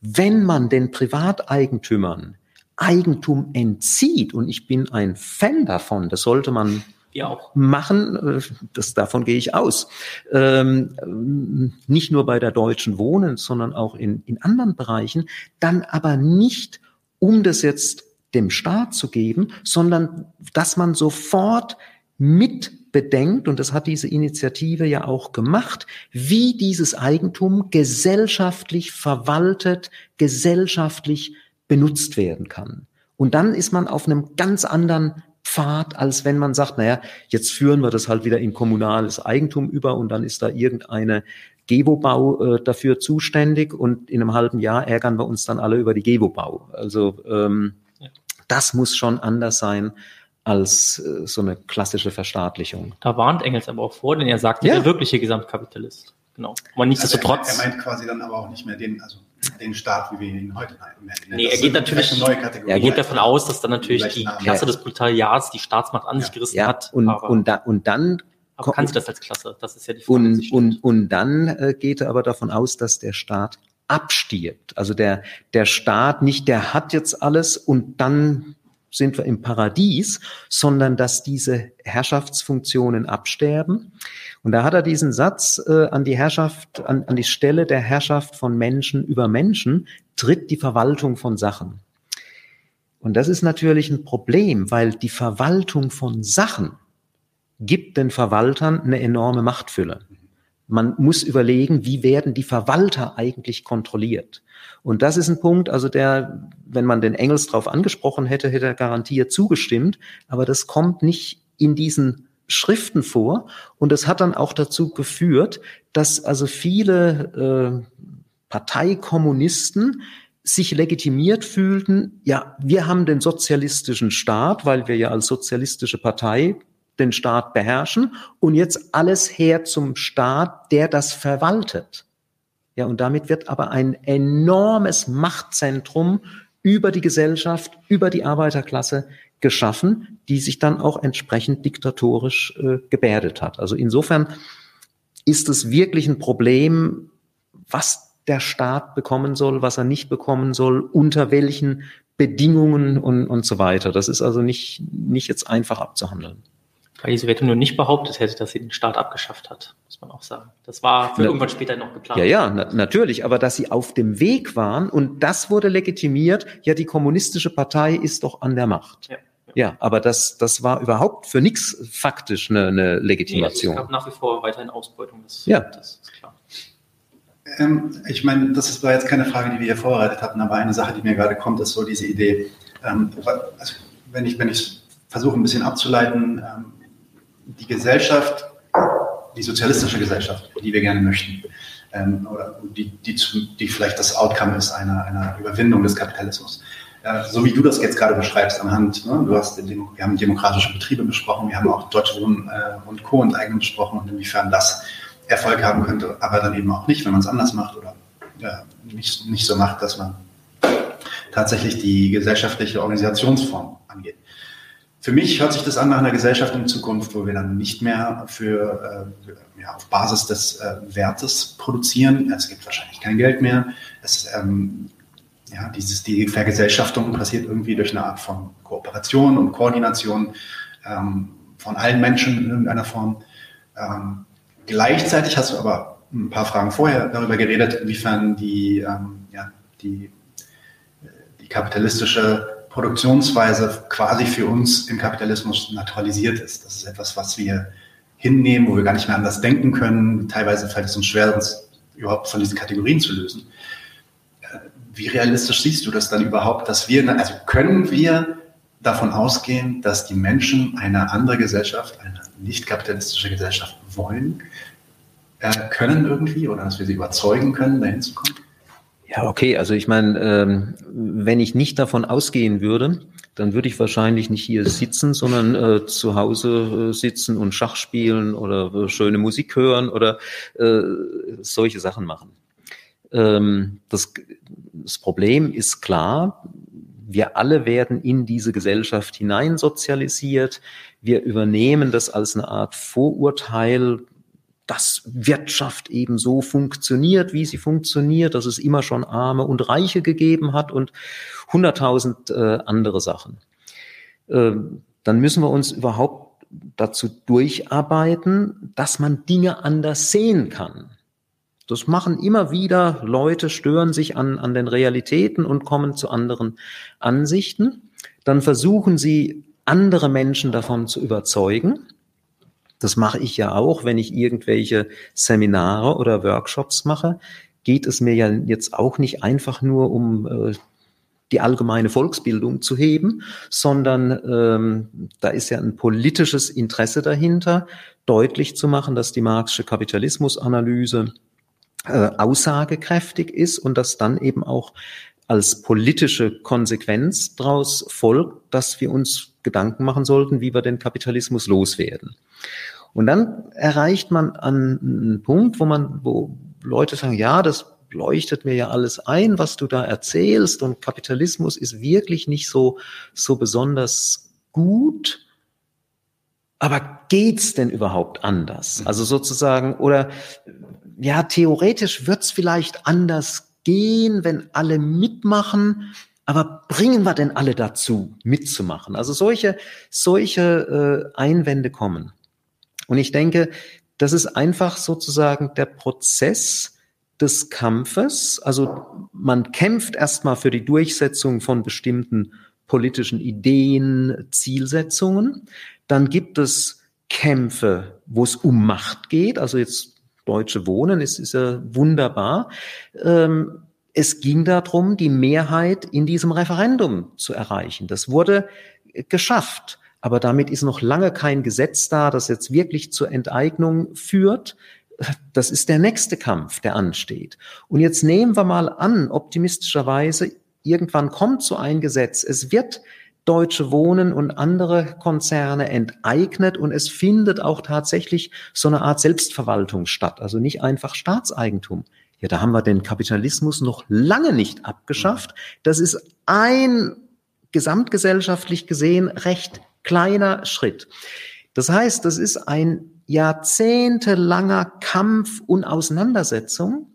Wenn man den Privateigentümern Eigentum entzieht, und ich bin ein Fan davon, das sollte man wir auch. machen. Äh, das, davon gehe ich aus. Ähm, nicht nur bei der Deutschen Wohnen, sondern auch in, in anderen Bereichen. Dann aber nicht, um das jetzt dem Staat zu geben, sondern dass man sofort mit bedenkt, und das hat diese Initiative ja auch gemacht, wie dieses Eigentum gesellschaftlich verwaltet, gesellschaftlich benutzt werden kann. Und dann ist man auf einem ganz anderen Pfad, als wenn man sagt, naja, jetzt führen wir das halt wieder in kommunales Eigentum über und dann ist da irgendeine Gewobau äh, dafür zuständig und in einem halben Jahr ärgern wir uns dann alle über die Gewobau. Also ähm, das muss schon anders sein als äh, so eine klassische Verstaatlichung. Da warnt Engels aber auch vor, denn er sagt ja. der wirkliche Gesamtkapitalist. Genau. Aber nichtsdestotrotz. Also er, er meint quasi dann aber auch nicht mehr den, also den Staat, wie wir ihn heute nennen. Nee, er geht natürlich, er geht davon aus, dass dann natürlich die Klasse ja. des Proletariats die Staatsmacht an sich gerissen ja, hat. Und, und, da, und dann aber kann sie das als Klasse? Das ist ja die Frage. Und, und, und dann äh, geht er aber davon aus, dass der Staat abstirbt. Also der, der Staat nicht, der hat jetzt alles und dann sind wir im Paradies, sondern dass diese Herrschaftsfunktionen absterben. Und da hat er diesen Satz äh, an die Herrschaft, an, an die Stelle der Herrschaft von Menschen über Menschen tritt die Verwaltung von Sachen. Und das ist natürlich ein Problem, weil die Verwaltung von Sachen gibt den Verwaltern eine enorme Machtfülle. Man muss überlegen, wie werden die Verwalter eigentlich kontrolliert? Und das ist ein Punkt, also der, wenn man den Engels drauf angesprochen hätte, hätte er garantiert zugestimmt. Aber das kommt nicht in diesen Schriften vor. Und es hat dann auch dazu geführt, dass also viele äh, Parteikommunisten sich legitimiert fühlten, ja, wir haben den sozialistischen Staat, weil wir ja als sozialistische Partei den Staat beherrschen und jetzt alles her zum Staat, der das verwaltet. Ja, und damit wird aber ein enormes Machtzentrum über die Gesellschaft, über die Arbeiterklasse geschaffen, die sich dann auch entsprechend diktatorisch äh, gebärdet hat. Also insofern ist es wirklich ein Problem, was der Staat bekommen soll, was er nicht bekommen soll, unter welchen Bedingungen und, und so weiter. Das ist also nicht, nicht jetzt einfach abzuhandeln. Weil die Sowjetunion nicht behauptet hätte, dass sie den Staat abgeschafft hat, muss man auch sagen. Das war für Na, irgendwann später noch geplant. Ja, ja, na, natürlich, aber dass sie auf dem Weg waren und das wurde legitimiert, ja, die kommunistische Partei ist doch an der Macht. Ja. Ja, aber das, das war überhaupt für nichts faktisch eine, eine Nee, also es Legitimation. gab nach wie vor weiterhin Ausbeutung. Das, Ja. das ist klar. Ähm, ich meine, das war jetzt keine Frage, die wir hier vorbereitet hatten, aber eine Sache, die mir gerade kommt, ist so diese Idee, ähm, also wenn ich, wenn ich versuche ein bisschen abzuleiten, ähm, die Gesellschaft, die sozialistische Gesellschaft, die wir gerne möchten, ähm, oder die, die, die vielleicht das Outcome ist einer, einer Überwindung des Kapitalismus. Äh, so wie du das jetzt gerade beschreibst anhand, ne, du hast den, wir haben demokratische Betriebe besprochen, wir haben auch Deutsche Wohnen äh, und Co. Enteignung besprochen und inwiefern das Erfolg haben könnte, aber dann eben auch nicht, wenn man es anders macht oder ja, nicht, nicht so macht, dass man tatsächlich die gesellschaftliche Organisationsform angeht. Für mich hört sich das an nach einer Gesellschaft in Zukunft, wo wir dann nicht mehr für, äh, ja, auf Basis des äh, Wertes produzieren. Es gibt wahrscheinlich kein Geld mehr. Es, ähm, ja, dieses, die Vergesellschaftung passiert irgendwie durch eine Art von Kooperation und Koordination ähm, von allen Menschen in irgendeiner Form. Ähm, gleichzeitig hast du aber ein paar Fragen vorher darüber geredet, inwiefern die, ähm, ja, die, die kapitalistische Produktionsweise quasi für uns im Kapitalismus naturalisiert ist. Das ist etwas, was wir hinnehmen, wo wir gar nicht mehr anders denken können. Teilweise fällt es uns schwer, uns überhaupt von diesen Kategorien zu lösen. Äh, Wie realistisch siehst du das dann überhaupt, dass wir, also können wir davon ausgehen, dass die Menschen eine andere Gesellschaft, eine nicht kapitalistische Gesellschaft wollen, äh, können irgendwie oder dass wir sie überzeugen können, dahin zu kommen? Ja, okay. Also ich meine, ähm, wenn ich nicht davon ausgehen würde, dann würde ich wahrscheinlich nicht hier sitzen, sondern äh, zu Hause äh, sitzen und Schach spielen oder äh, schöne Musik hören oder äh, solche Sachen machen. Ähm, das, das Problem ist klar. Wir alle werden in diese Gesellschaft hineinsozialisiert. Wir übernehmen das als eine Art Vorurteil, dass Wirtschaft eben so funktioniert, wie sie funktioniert, dass es immer schon Arme und Reiche gegeben hat und hunderttausend äh, andere Sachen. Ähm, dann müssen wir uns überhaupt dazu durcharbeiten, dass man Dinge anders sehen kann. Das machen immer wieder Leute, stören sich an, an den Realitäten und kommen zu anderen Ansichten. Dann versuchen sie, andere Menschen davon zu überzeugen. Das mache ich ja auch, wenn ich irgendwelche Seminare oder Workshops mache. Geht es mir ja jetzt auch nicht einfach nur um äh, die allgemeine Volksbildung zu heben, sondern ähm, da ist ja ein politisches Interesse dahinter, deutlich zu machen, dass die marxische Kapitalismusanalyse äh, aussagekräftig ist und dass dann eben auch als politische Konsequenz daraus folgt, dass wir uns Gedanken machen sollten, wie wir den Kapitalismus loswerden. Und dann erreicht man an einen Punkt, wo man, wo Leute sagen, ja, das leuchtet mir ja alles ein, was du da erzählst und Kapitalismus ist wirklich nicht so, so besonders gut. Aber geht's denn überhaupt anders? Also sozusagen, oder ja, theoretisch wird's vielleicht anders gehen, wenn alle mitmachen. Aber bringen wir denn alle dazu, mitzumachen? Also solche, solche äh, Einwände kommen. Und ich denke, das ist einfach sozusagen der Prozess des Kampfes. Also man kämpft erstmal für die Durchsetzung von bestimmten politischen Ideen, Zielsetzungen. Dann gibt es Kämpfe, wo es um Macht geht. Also jetzt Deutsche Wohnen, es ist ja wunderbar. Ähm, es ging darum, die Mehrheit in diesem Referendum zu erreichen. Das wurde geschafft. Aber damit ist noch lange kein Gesetz da, das jetzt wirklich zur Enteignung führt. Das ist der nächste Kampf, der ansteht. Und jetzt nehmen wir mal an, optimistischerweise, irgendwann kommt so ein Gesetz. Es wird Deutsche Wohnen und andere Konzerne enteignet und es findet auch tatsächlich so eine Art Selbstverwaltung statt. Also nicht einfach Staatseigentum. Ja, da haben wir den Kapitalismus noch lange nicht abgeschafft. Das ist ein gesamtgesellschaftlich gesehen recht kleiner Schritt. Das heißt, das ist ein jahrzehntelanger Kampf und Auseinandersetzung.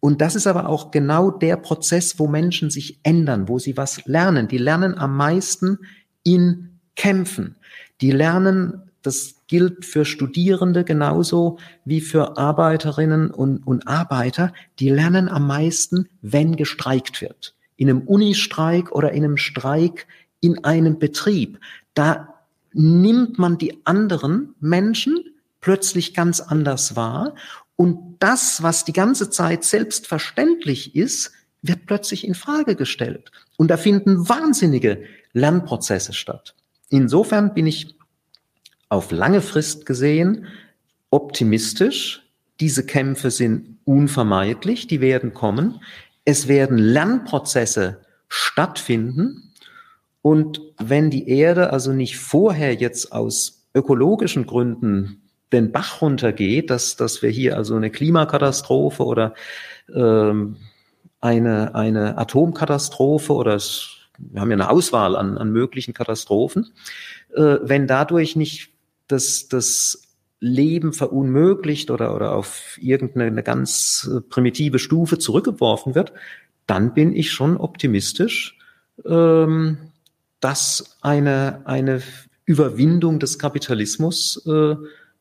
Und das ist aber auch genau der Prozess, wo Menschen sich ändern, wo sie was lernen. Die lernen am meisten in Kämpfen. Die lernen das gilt für Studierende genauso wie für Arbeiterinnen und, und Arbeiter. Die lernen am meisten, wenn gestreikt wird. In einem Unistreik oder in einem Streik in einem Betrieb. Da nimmt man die anderen Menschen plötzlich ganz anders wahr. Und das, was die ganze Zeit selbstverständlich ist, wird plötzlich in Frage gestellt. Und da finden wahnsinnige Lernprozesse statt. Insofern bin ich auf lange Frist gesehen optimistisch. Diese Kämpfe sind unvermeidlich, die werden kommen. Es werden Lernprozesse stattfinden. Und wenn die Erde also nicht vorher jetzt aus ökologischen Gründen den Bach runtergeht, dass, dass wir hier also eine Klimakatastrophe oder ähm, eine, eine Atomkatastrophe oder es, wir haben ja eine Auswahl an, an möglichen Katastrophen, äh, wenn dadurch nicht das, das Leben verunmöglicht oder, oder auf irgendeine ganz äh, primitive Stufe zurückgeworfen wird, dann bin ich schon optimistisch, ähm, dass eine, eine Überwindung des Kapitalismus äh,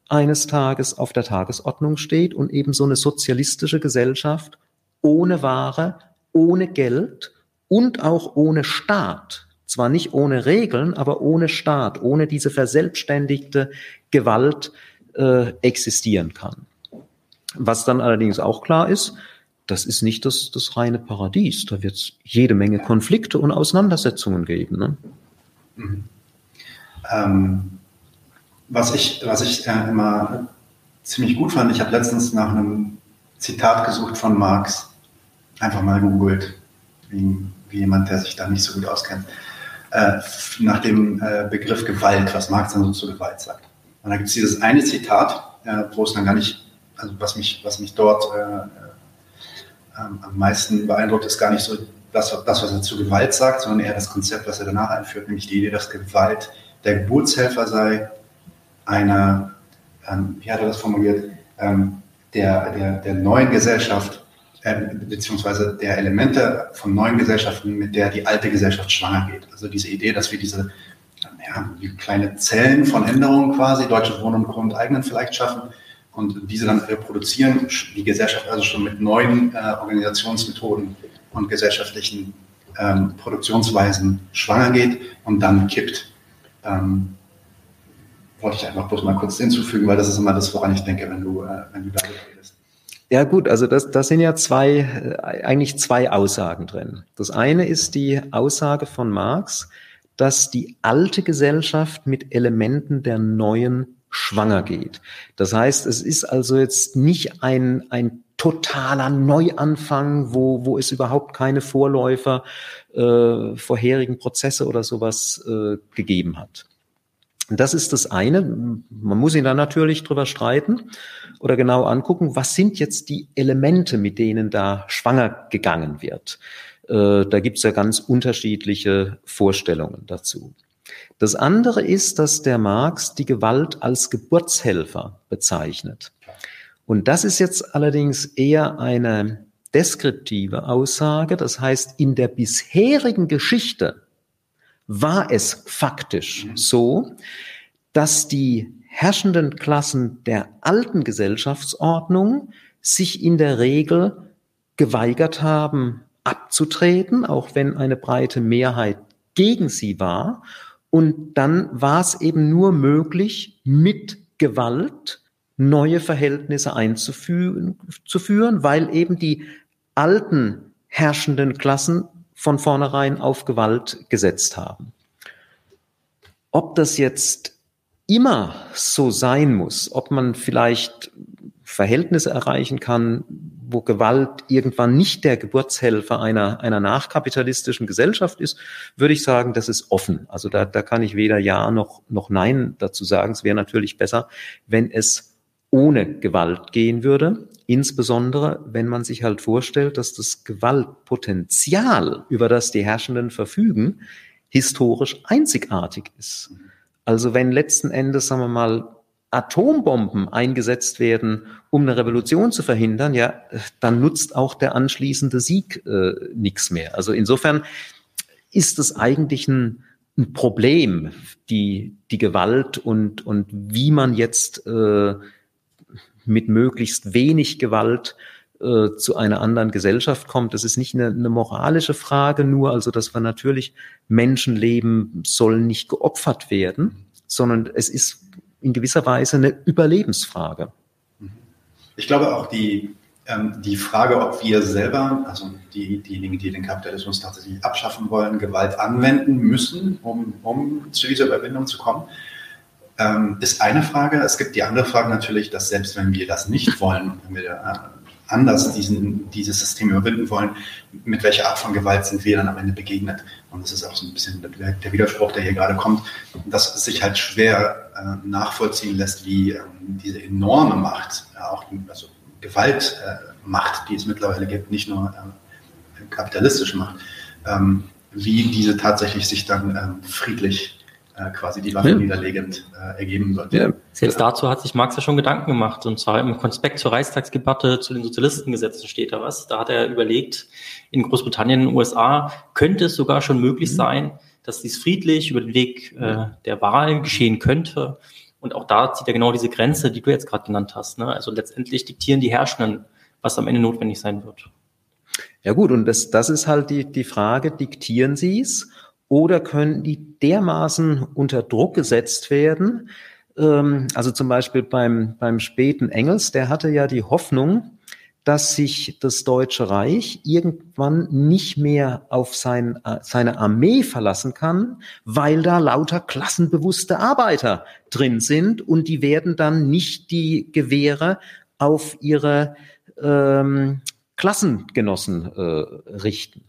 eines Tages auf der Tagesordnung steht und eben so eine sozialistische Gesellschaft ohne Ware, ohne Geld und auch ohne Staat zwar nicht ohne Regeln, aber ohne Staat, ohne diese verselbstständigte Gewalt äh, existieren kann. Was dann allerdings auch klar ist, das ist nicht das, das reine Paradies. Da wird es jede Menge Konflikte und Auseinandersetzungen geben. Ne? Mhm. Ähm, was ich, was ich äh, immer ziemlich gut fand, ich habe letztens nach einem Zitat gesucht von Marx, einfach mal googelt, wie, wie jemand, der sich da nicht so gut auskennt äh, nach dem äh, Begriff Gewalt, was Marx dann so zu Gewalt sagt. Und da gibt es dieses eine Zitat, äh, wo es dann gar nicht, also was mich, was mich dort äh, äh, am meisten beeindruckt, ist gar nicht so das, das, was er zu Gewalt sagt, sondern eher das Konzept, was er danach einführt, nämlich die Idee, dass Gewalt der Geburtshelfer sei, einer, ähm, wie hat er das formuliert, ähm, der, der, der neuen Gesellschaft äh, beziehungsweise der Elemente von neuen Gesellschaften, mit der die alte Gesellschaft schwanger geht. Also diese Idee, dass wir diese ja, kleine Zellen von Änderungen quasi, Deutsche Wohnen und Grundeignen vielleicht schaffen und diese dann reproduzieren, die Gesellschaft also schon mit neuen äh, Organisationsmethoden und gesellschaftlichen ähm, Produktionsweisen schwanger geht und dann kippt. Ähm, wollte ich einfach bloß mal kurz hinzufügen, weil das ist immer das, woran ich denke, wenn du, äh, wenn du darüber redest. Ja gut, also das, das sind ja zwei, äh, eigentlich zwei Aussagen drin. Das eine ist die Aussage von Marx, dass die alte Gesellschaft mit Elementen der neuen schwanger geht. Das heißt, es ist also jetzt nicht ein, ein totaler Neuanfang, wo, wo es überhaupt keine Vorläufer, äh, vorherigen Prozesse oder sowas äh, gegeben hat. Das ist das eine. Man muss ihn dann natürlich drüber streiten oder genau angucken, was sind jetzt die Elemente, mit denen da schwanger gegangen wird. Äh, da gibt's ja ganz unterschiedliche Vorstellungen dazu. Das andere ist, dass der Marx die Gewalt als Geburtshelfer bezeichnet. Und das ist jetzt allerdings eher eine deskriptive Aussage. Das heißt, in der bisherigen Geschichte war es faktisch mhm. so, dass die herrschenden Klassen der alten Gesellschaftsordnung sich in der Regel geweigert haben, abzutreten, auch wenn eine breite Mehrheit gegen sie war. Und dann war es eben nur möglich, mit Gewalt neue Verhältnisse einzuführen, zu führen, weil eben die alten herrschenden Klassen von vornherein auf Gewalt gesetzt haben. Ob das jetzt immer so sein muss, ob man vielleicht Verhältnisse erreichen kann, wo Gewalt irgendwann nicht der Geburtshelfer einer, einer nachkapitalistischen Gesellschaft ist, würde ich sagen, das ist offen. Also da, da kann ich weder Ja noch, noch Nein dazu sagen. Es wäre natürlich besser, wenn es ohne Gewalt gehen würde. Insbesondere, wenn man sich halt vorstellt, dass das Gewaltpotenzial, über das die Herrschenden verfügen, historisch einzigartig ist. Also wenn letzten Endes, sagen wir mal, Atombomben eingesetzt werden, um eine Revolution zu verhindern, ja, dann nutzt auch der anschließende Sieg äh, nichts mehr. Also insofern ist es eigentlich ein, ein Problem, die, die Gewalt und, und wie man jetzt äh, mit möglichst wenig Gewalt äh, zu einer anderen Gesellschaft kommt. Das ist nicht eine, eine moralische Frage nur, also dass wir natürlich Menschenleben sollen nicht geopfert werden, sondern es ist in gewisser Weise eine Überlebensfrage. Ich glaube auch die, ähm, die Frage, ob wir selber, also die, diejenigen, die den Kapitalismus tatsächlich abschaffen wollen, Gewalt anwenden müssen, um, um zu dieser Überwindung zu kommen, ähm, ist eine Frage. Es gibt die andere Frage natürlich, dass selbst wenn wir das nicht wollen, wenn wir äh, anders diesen, dieses System überwinden wollen, mit welcher Art von Gewalt sind wir dann am Ende begegnet? Und das ist auch so ein bisschen der, der Widerspruch, der hier gerade kommt, dass es sich halt schwer äh, nachvollziehen lässt, wie ähm, diese enorme Macht, ja, auch also Gewaltmacht, äh, die es mittlerweile gibt, nicht nur äh, kapitalistische Macht, ähm, wie diese tatsächlich sich dann ähm, friedlich äh, quasi die Waffe ja. niederlegend äh, ergeben wird. Ja. Selbst dazu hat sich Marx ja schon Gedanken gemacht, und zwar im Konspekt zur Reichstagsdebatte zu den Sozialistengesetzen steht da was. Da hat er überlegt, in Großbritannien, in den USA, könnte es sogar schon möglich mhm. Dass dies friedlich über den Weg äh, der Wahl geschehen könnte. Und auch da zieht er genau diese Grenze, die du jetzt gerade genannt hast. Ne? Also letztendlich diktieren die Herrschenden, was am Ende notwendig sein wird. Ja gut, und das, das ist halt die, die Frage, diktieren sie es oder können die dermaßen unter Druck gesetzt werden? Ähm, also zum Beispiel beim, beim späten Engels, der hatte ja die Hoffnung, dass sich das Deutsche Reich irgendwann nicht mehr auf sein, äh, seine Armee verlassen kann, weil da lauter klassenbewusste Arbeiter drin sind und die werden dann nicht die Gewehre auf ihre ähm, Klassengenossen äh, richten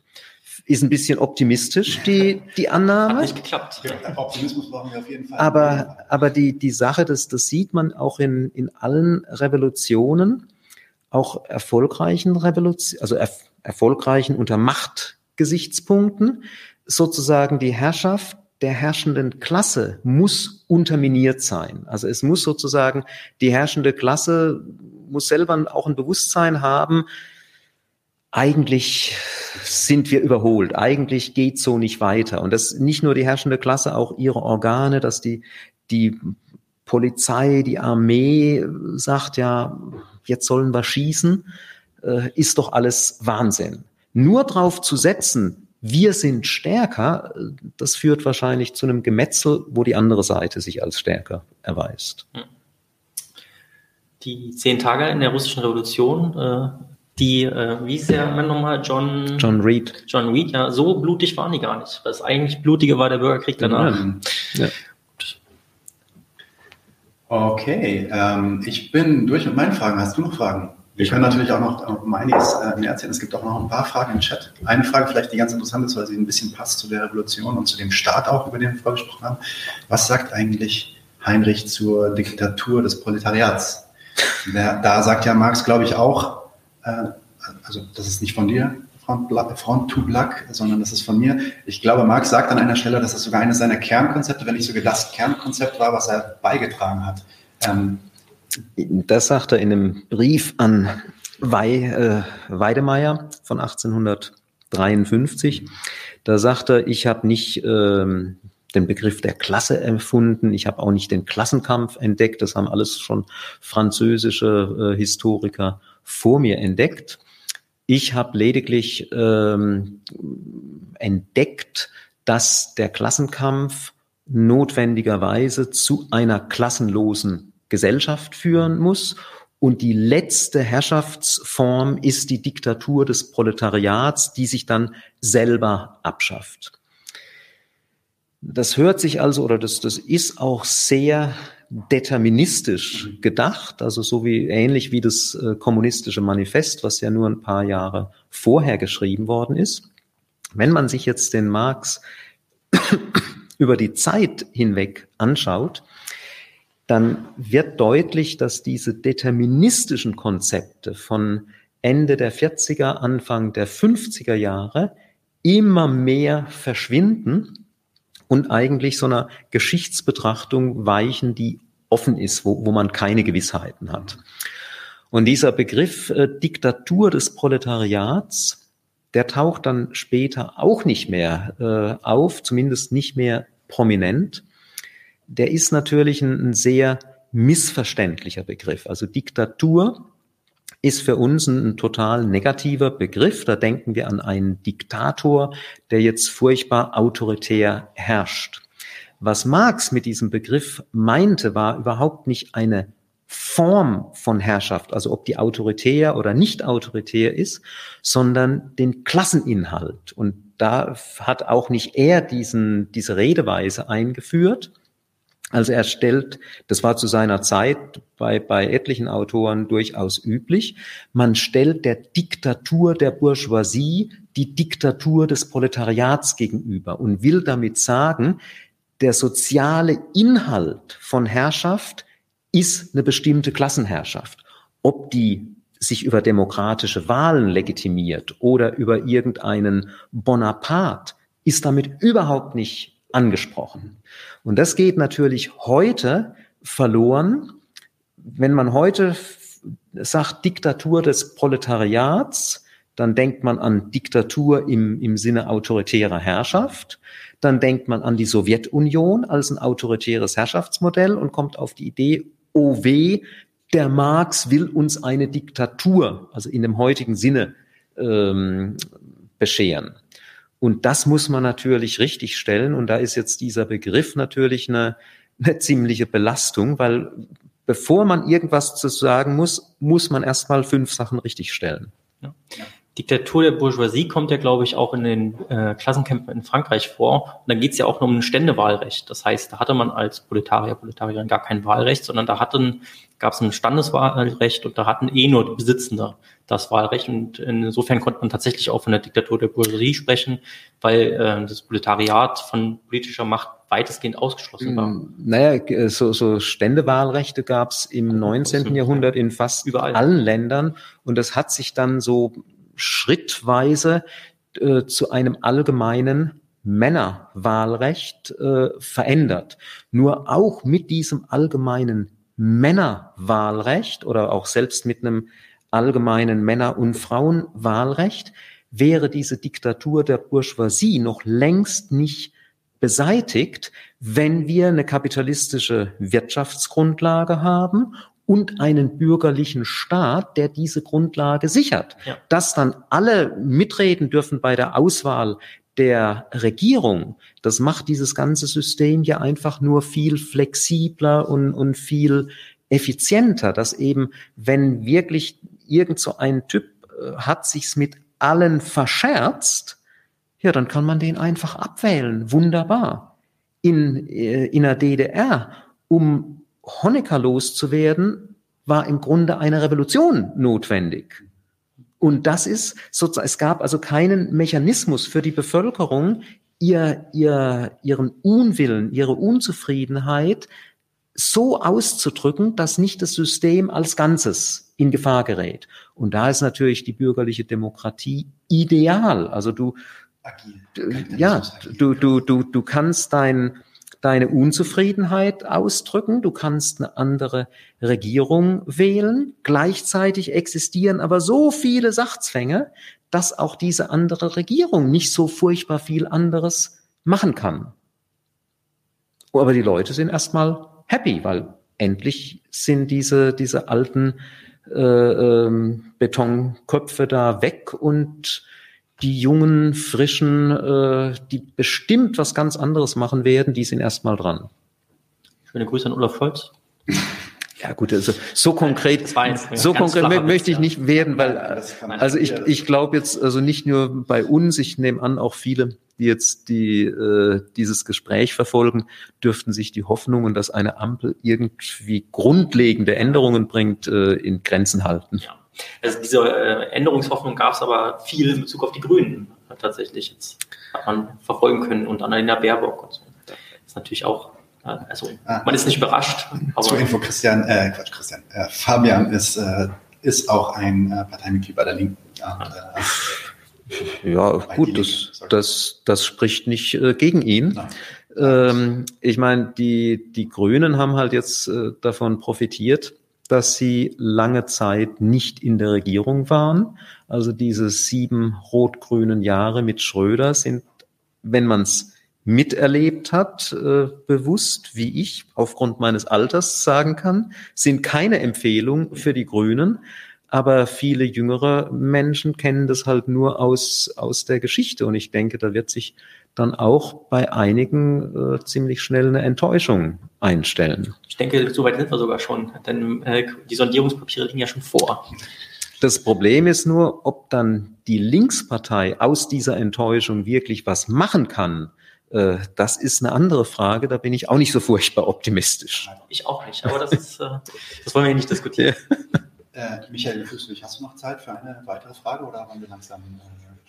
ist ein bisschen optimistisch, die, die Annahme. Hat nicht geklappt. Ja, Optimismus brauchen wir auf jeden Fall. Aber, aber die, die Sache, das, das sieht man auch in, in allen Revolutionen, auch erfolgreichen Revolutionen, also er, erfolgreichen unter Machtgesichtspunkten, sozusagen die Herrschaft der herrschenden Klasse muss unterminiert sein. Also es muss sozusagen, die herrschende Klasse muss selber auch ein Bewusstsein haben, eigentlich sind wir überholt. Eigentlich geht so nicht weiter. Und das nicht nur die herrschende Klasse, auch ihre Organe, dass die, die Polizei, die Armee sagt ja, jetzt sollen wir schießen, äh, ist doch alles Wahnsinn. Nur drauf zu setzen, wir sind stärker, das führt wahrscheinlich zu einem Gemetzel, wo die andere Seite sich als stärker erweist. Die zehn Tage in der russischen Revolution äh, die, äh, wie ist der Mann nochmal? John, John Reed. John Reed, ja, so blutig waren die gar nicht. Das eigentlich Blutige war der Bürgerkrieg danach. Ja. Okay, ähm, ich bin durch mit meinen Fragen. Hast du noch Fragen? Wir können natürlich auch noch um einiges äh, mehr erzählen. Es gibt auch noch ein paar Fragen im Chat. Eine Frage vielleicht, die ganz interessant ist, weil sie ein bisschen passt zu der Revolution und zu dem Staat auch, über den wir vorgesprochen haben. Was sagt eigentlich Heinrich zur Diktatur des Proletariats? Da, da sagt ja Marx, glaube ich, auch, äh, also das ist nicht von dir, Front, to Black, sondern das ist von mir. Ich glaube, Marx sagt an einer Stelle, dass das sogar eines seiner Kernkonzepte, wenn nicht sogar das Kernkonzept war, was er beigetragen hat. Ähm, das sagt er in einem Brief an Wei, äh, Weidemeier von 1853. Da sagt er, ich habe nicht ähm, den Begriff der Klasse erfunden, ich habe auch nicht den Klassenkampf entdeckt, das haben alles schon französische äh, Historiker vor mir entdeckt. Ich habe lediglich ähm, entdeckt, dass der Klassenkampf notwendigerweise zu einer klassenlosen Gesellschaft führen muss. Und die letzte Herrschaftsform ist die Diktatur des Proletariats, die sich dann selber abschafft. Das hört sich also, oder das, das ist auch sehr deterministisch gedacht, also so wie ähnlich wie das äh, kommunistische Manifest, was ja nur ein paar Jahre vorher geschrieben worden ist. Wenn man sich jetzt den Marx über die Zeit hinweg anschaut, dann wird deutlich, dass diese deterministischen Konzepte von Ende der 40er, Anfang der 50er Jahre immer mehr verschwinden und eigentlich so einer Geschichtsbetrachtung weichen, die offen ist, wo, wo man keine Gewissheiten hat. Und dieser Begriff äh, Diktatur des Proletariats, der taucht dann später auch nicht mehr äh, auf, zumindest nicht mehr prominent. Der ist natürlich ein, ein sehr missverständlicher Begriff. Also Diktatur ist für uns ein, total negativer Begriff. Da denken wir an einen Diktator, der jetzt furchtbar autoritär herrscht. Was Marx mit diesem Begriff meinte, war überhaupt nicht eine Form von Herrschaft, also ob die autoritär oder nicht autoritär ist, sondern den Klasseninhalt. Und da hat auch nicht er diesen, diese Redeweise eingeführt, also er stellt, das war zu seiner Zeit bei, bei etlichen Autoren durchaus üblich, man stellt der Diktatur der Bourgeoisie die Diktatur des Proletariats gegenüber und will damit sagen, der soziale Inhalt von Herrschaft ist eine bestimmte Klassenherrschaft. Ob die sich über demokratische Wahlen legitimiert oder über irgendeinen Bonaparte, ist damit überhaupt nicht angesprochen. Und das geht natürlich heute verloren, wenn man heute sagt Diktatur des Proletariats, dann denkt man an Diktatur im, im Sinne autoritärer Herrschaft, dann denkt man an die Sowjetunion als ein autoritäres Herrschaftsmodell und kommt auf die Idee, oh weh, der Marx will uns eine Diktatur, also in dem heutigen Sinne, ähm, bescheren. Und das muss man natürlich richtig stellen. Und da ist jetzt dieser Begriff natürlich eine, eine ziemliche Belastung, weil bevor man irgendwas zu sagen muss, muss man erstmal fünf Sachen richtig stellen. Ja. Diktatur der Bourgeoisie kommt ja, glaube ich, auch in den äh, Klassenkämpfen in Frankreich vor. Und dann geht es ja auch nur um ein Ständewahlrecht. Das heißt, da hatte man als Proletarier, Proletarierin gar kein Wahlrecht, sondern da hatten, gab es ein Standeswahlrecht und da hatten eh nur die Besitzende das Wahlrecht. Und insofern konnte man tatsächlich auch von der Diktatur der Bourgeoisie sprechen, weil äh, das Proletariat von politischer Macht weitestgehend ausgeschlossen war. Mm, naja, so, so Ständewahlrechte gab es im 19. Jahrhundert in fast Überall. allen Ländern und das hat sich dann so schrittweise äh, zu einem allgemeinen Männerwahlrecht äh, verändert. Nur auch mit diesem allgemeinen Männerwahlrecht oder auch selbst mit einem allgemeinen Männer- und Frauenwahlrecht wäre diese Diktatur der Bourgeoisie noch längst nicht beseitigt, wenn wir eine kapitalistische Wirtschaftsgrundlage haben und einen bürgerlichen Staat, der diese Grundlage sichert. Ja. Dass dann alle mitreden dürfen bei der Auswahl der Regierung, das macht dieses ganze System ja einfach nur viel flexibler und, und viel effizienter, dass eben, wenn wirklich irgend so ein Typ äh, hat sich's mit allen verscherzt, ja, dann kann man den einfach abwählen. Wunderbar. In, äh, in der DDR, um Honecker loszuwerden, war im Grunde eine Revolution notwendig. Und das ist sozusagen, es gab also keinen Mechanismus für die Bevölkerung, ihr, ihr, ihren Unwillen, ihre Unzufriedenheit so auszudrücken, dass nicht das System als Ganzes in Gefahr gerät. Und da ist natürlich die bürgerliche Demokratie ideal. Also du, agil. ja, du, du, du, du kannst dein, deine Unzufriedenheit ausdrücken, du kannst eine andere Regierung wählen. Gleichzeitig existieren aber so viele Sachzwänge, dass auch diese andere Regierung nicht so furchtbar viel anderes machen kann. Aber die Leute sind erstmal happy, weil endlich sind diese, diese alten äh, ähm, Betonköpfe da weg und die jungen, frischen, äh, die bestimmt was ganz anderes machen werden, die sind erstmal dran. Schöne Grüße an Olaf Scholz. Ja gut, also so konkret, so konkret möchte ich nicht werden, weil also ich, ich glaube jetzt also nicht nur bei uns, ich nehme an auch viele, die jetzt die äh, dieses Gespräch verfolgen, dürften sich die Hoffnungen, dass eine Ampel irgendwie grundlegende Änderungen bringt, äh, in Grenzen halten. Ja. Also diese äh, Änderungshoffnung gab es aber viel in Bezug auf die Grünen tatsächlich jetzt hat man verfolgen können und Annalena Baerbock und so. Das ist natürlich auch also ah, man ist nicht überrascht. Zur Info, Christian, äh, Quatsch, Christian, äh, Fabian ist, äh, ist auch ein äh, Parteimitglied bei der Linken. Und, äh, ja, gut, das, das, das spricht nicht äh, gegen ihn. Ähm, ich meine, die, die Grünen haben halt jetzt äh, davon profitiert, dass sie lange Zeit nicht in der Regierung waren. Also diese sieben rot-grünen Jahre mit Schröder sind, wenn man es miterlebt hat, äh, bewusst, wie ich aufgrund meines Alters sagen kann, sind keine Empfehlung für die Grünen. Aber viele jüngere Menschen kennen das halt nur aus, aus der Geschichte. Und ich denke, da wird sich dann auch bei einigen äh, ziemlich schnell eine Enttäuschung einstellen. Ich denke, soweit sind wir sogar schon, denn äh, die Sondierungspapiere liegen ja schon vor. Das Problem ist nur, ob dann die Linkspartei aus dieser Enttäuschung wirklich was machen kann. Äh, das ist eine andere Frage, da bin ich auch nicht so furchtbar optimistisch. Ich auch nicht, aber das, ist, äh, das wollen wir hier nicht diskutieren. Äh, Michael Füßlich, hast du noch Zeit für eine weitere Frage oder haben wir langsam?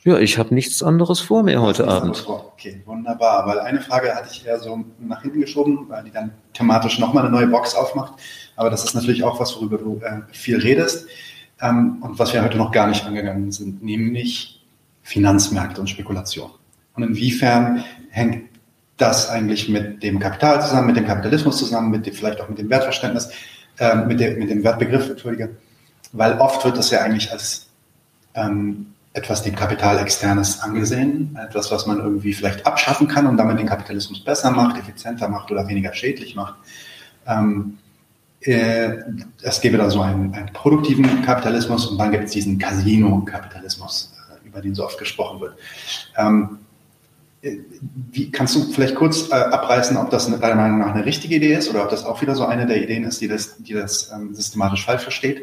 Ja, ich habe nichts anderes vor mir heute Abend. Okay, wunderbar. Weil eine Frage hatte ich eher so nach hinten geschoben, weil die dann thematisch nochmal eine neue Box aufmacht. Aber das ist natürlich auch was, worüber du äh, viel redest ähm, und was wir heute noch gar nicht angegangen sind, nämlich Finanzmärkte und Spekulation. Und inwiefern hängt das eigentlich mit dem Kapital zusammen, mit dem Kapitalismus zusammen, mit dem, vielleicht auch mit dem Wertverständnis, äh, mit, dem, mit dem Wertbegriff, entschuldige, weil oft wird das ja eigentlich als ähm, etwas dem Kapital externes angesehen, etwas, was man irgendwie vielleicht abschaffen kann und damit den Kapitalismus besser macht, effizienter macht oder weniger schädlich macht. Ähm, äh, es gäbe da so einen, einen produktiven Kapitalismus und dann gibt es diesen Casino-Kapitalismus, äh, über den so oft gesprochen wird. Ähm, äh, wie, kannst du vielleicht kurz äh, abreißen, ob das deiner Meinung nach eine richtige Idee ist oder ob das auch wieder so eine der Ideen ist, die das, die das ähm, systematisch falsch versteht?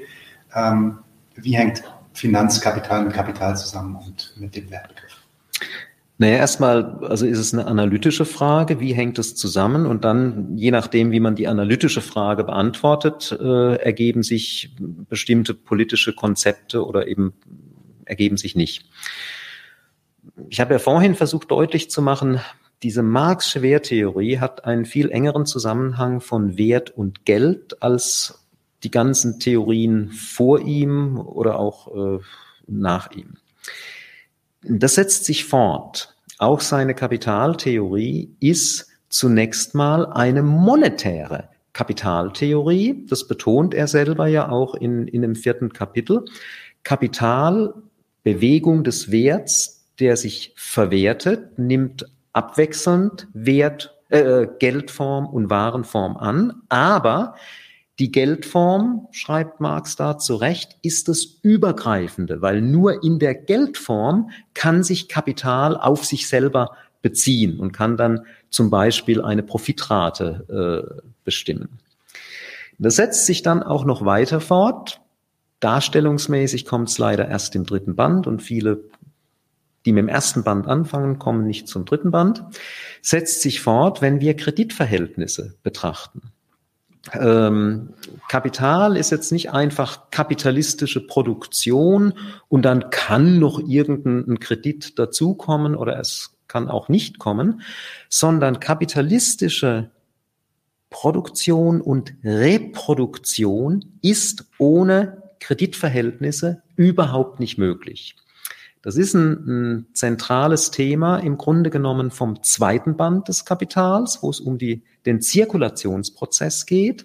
Ähm, wie hängt Finanzkapital mit Kapital zusammen und mit dem Wertbegriff? Naja, erstmal, also ist es eine analytische Frage, wie hängt es zusammen? Und dann, je nachdem, wie man die analytische Frage beantwortet, äh, ergeben sich bestimmte politische Konzepte oder eben ergeben sich nicht. Ich habe ja vorhin versucht deutlich zu machen, diese Marxische Werttheorie hat einen viel engeren Zusammenhang von Wert und Geld als die ganzen Theorien vor ihm oder auch äh, nach ihm. Das setzt sich fort. Auch seine Kapitaltheorie ist zunächst mal eine monetäre Kapitaltheorie. Das betont er selber ja auch in, in dem vierten Kapitel. Kapital, Bewegung des Werts, der sich verwertet, nimmt abwechselnd Wert, äh, Geldform und Warenform an, aber die Geldform, schreibt Marx da zu Recht, ist das Übergreifende, weil nur in der Geldform kann sich Kapital auf sich selber beziehen und kann dann zum Beispiel eine Profitrate äh, bestimmen. Das setzt sich dann auch noch weiter fort. Darstellungsmäßig kommt es leider erst im dritten Band und viele, die mit dem ersten Band anfangen, kommen nicht zum dritten Band. Setzt sich fort, wenn wir Kreditverhältnisse betrachten ähm, Kapital ist jetzt nicht einfach kapitalistische Produktion und dann kann noch irgendein Kredit dazukommen oder es kann auch nicht kommen, sondern kapitalistische Produktion und Reproduktion ist ohne Kreditverhältnisse überhaupt nicht möglich. Das ist ein, ein, zentrales Thema im Grunde genommen vom zweiten Band des Kapitals, wo es um die, den Zirkulationsprozess geht.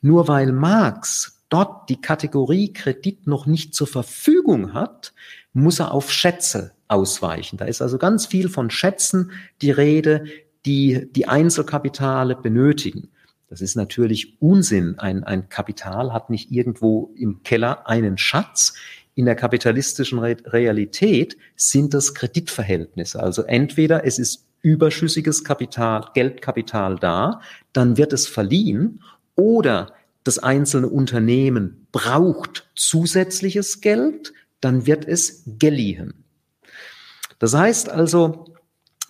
Nur weil Marx dort die Kategorie Kredit noch nicht zur Verfügung hat, muss er auf Schätze ausweichen. Da ist also ganz viel von Schätzen die Rede, die die Einzelkapitale benötigen. Das ist natürlich Unsinn. Ein, ein Kapital hat nicht irgendwo im Keller einen Schatz in der kapitalistischen Realität sind das Kreditverhältnisse. Also entweder es ist überschüssiges Kapital, Geldkapital da, dann wird es verliehen oder das einzelne Unternehmen braucht zusätzliches Geld, dann wird es geliehen. Das heißt also,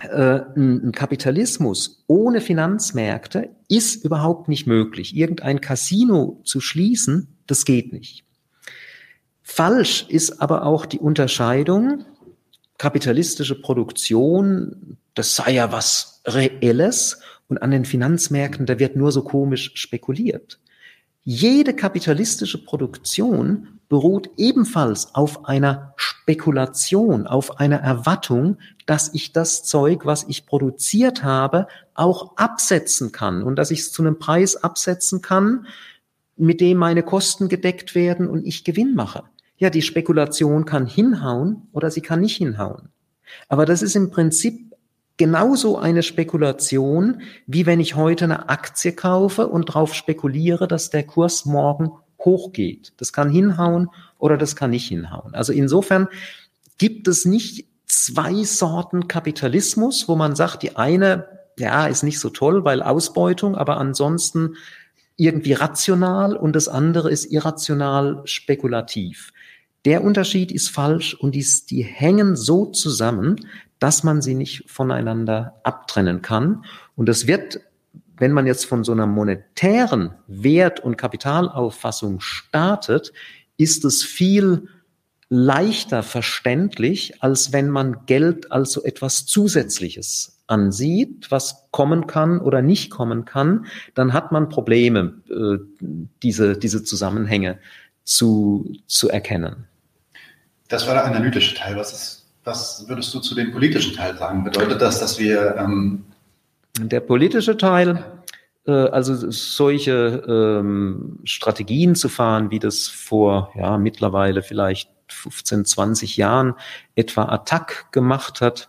äh, ein Kapitalismus ohne Finanzmärkte ist überhaupt nicht möglich. Irgendein Casino zu schließen, das geht nicht. Falsch ist aber auch die Unterscheidung, kapitalistische Produktion, das sei ja was Reelles und an den Finanzmärkten, da wird nur so komisch spekuliert. Jede kapitalistische Produktion beruht ebenfalls auf einer Spekulation, auf einer Erwartung, dass ich das Zeug, was ich produziert habe, auch absetzen kann und dass ich es zu einem Preis absetzen kann, mit dem meine Kosten gedeckt werden und ich Gewinn mache. Ja, die Spekulation kann hinhauen oder sie kann nicht hinhauen. Aber das ist im Prinzip genauso eine Spekulation, wie wenn ich heute eine Aktie kaufe und darauf spekuliere, dass der Kurs morgen hochgeht. Das kann hinhauen oder das kann nicht hinhauen. Also insofern gibt es nicht zwei Sorten Kapitalismus, wo man sagt, die eine, ja, ist nicht so toll, weil Ausbeutung, aber ansonsten irgendwie rational und das andere ist irrational spekulativ. Der Unterschied ist falsch und die, die hängen so zusammen, dass man sie nicht voneinander abtrennen kann. Und das wird, wenn man jetzt von so einer monetären Wert- und Kapitalauffassung startet, ist es viel leichter verständlich, als wenn man Geld als so etwas Zusätzliches ansieht, was kommen kann oder nicht kommen kann, dann hat man Probleme, äh, diese, diese Zusammenhänge zu, zu erkennen. Das war der analytische Teil. Was, ist, was würdest du zu dem politischen Teil sagen? Bedeutet das, dass wir... Ähm der politische Teil, äh, also solche ähm, Strategien zu fahren, wie das vor ja, mittlerweile vielleicht 15, 20 Jahren etwa Attac gemacht hat.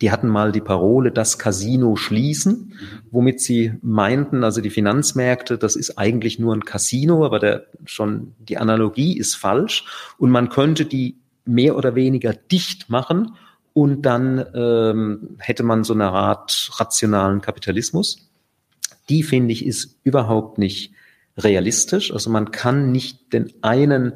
Die hatten mal die Parole, das Casino schließen, womit sie meinten, also die Finanzmärkte, das ist eigentlich nur ein Casino, aber der, schon die Analogie ist falsch und man könnte die mehr oder weniger dicht machen und dann ähm, hätte man so eine Art rationalen Kapitalismus. Die finde ich ist überhaupt nicht realistisch. Also man kann nicht den einen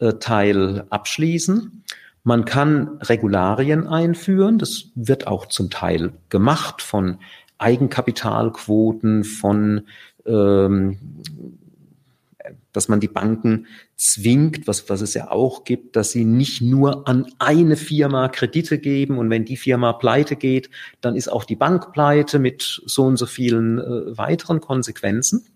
äh, Teil abschließen. Man kann Regularien einführen. Das wird auch zum Teil gemacht von Eigenkapitalquoten, von ähm, dass man die Banken zwingt, was, was es ja auch gibt, dass sie nicht nur an eine Firma Kredite geben und wenn die Firma pleite geht, dann ist auch die Bank pleite mit so und so vielen äh, weiteren Konsequenzen.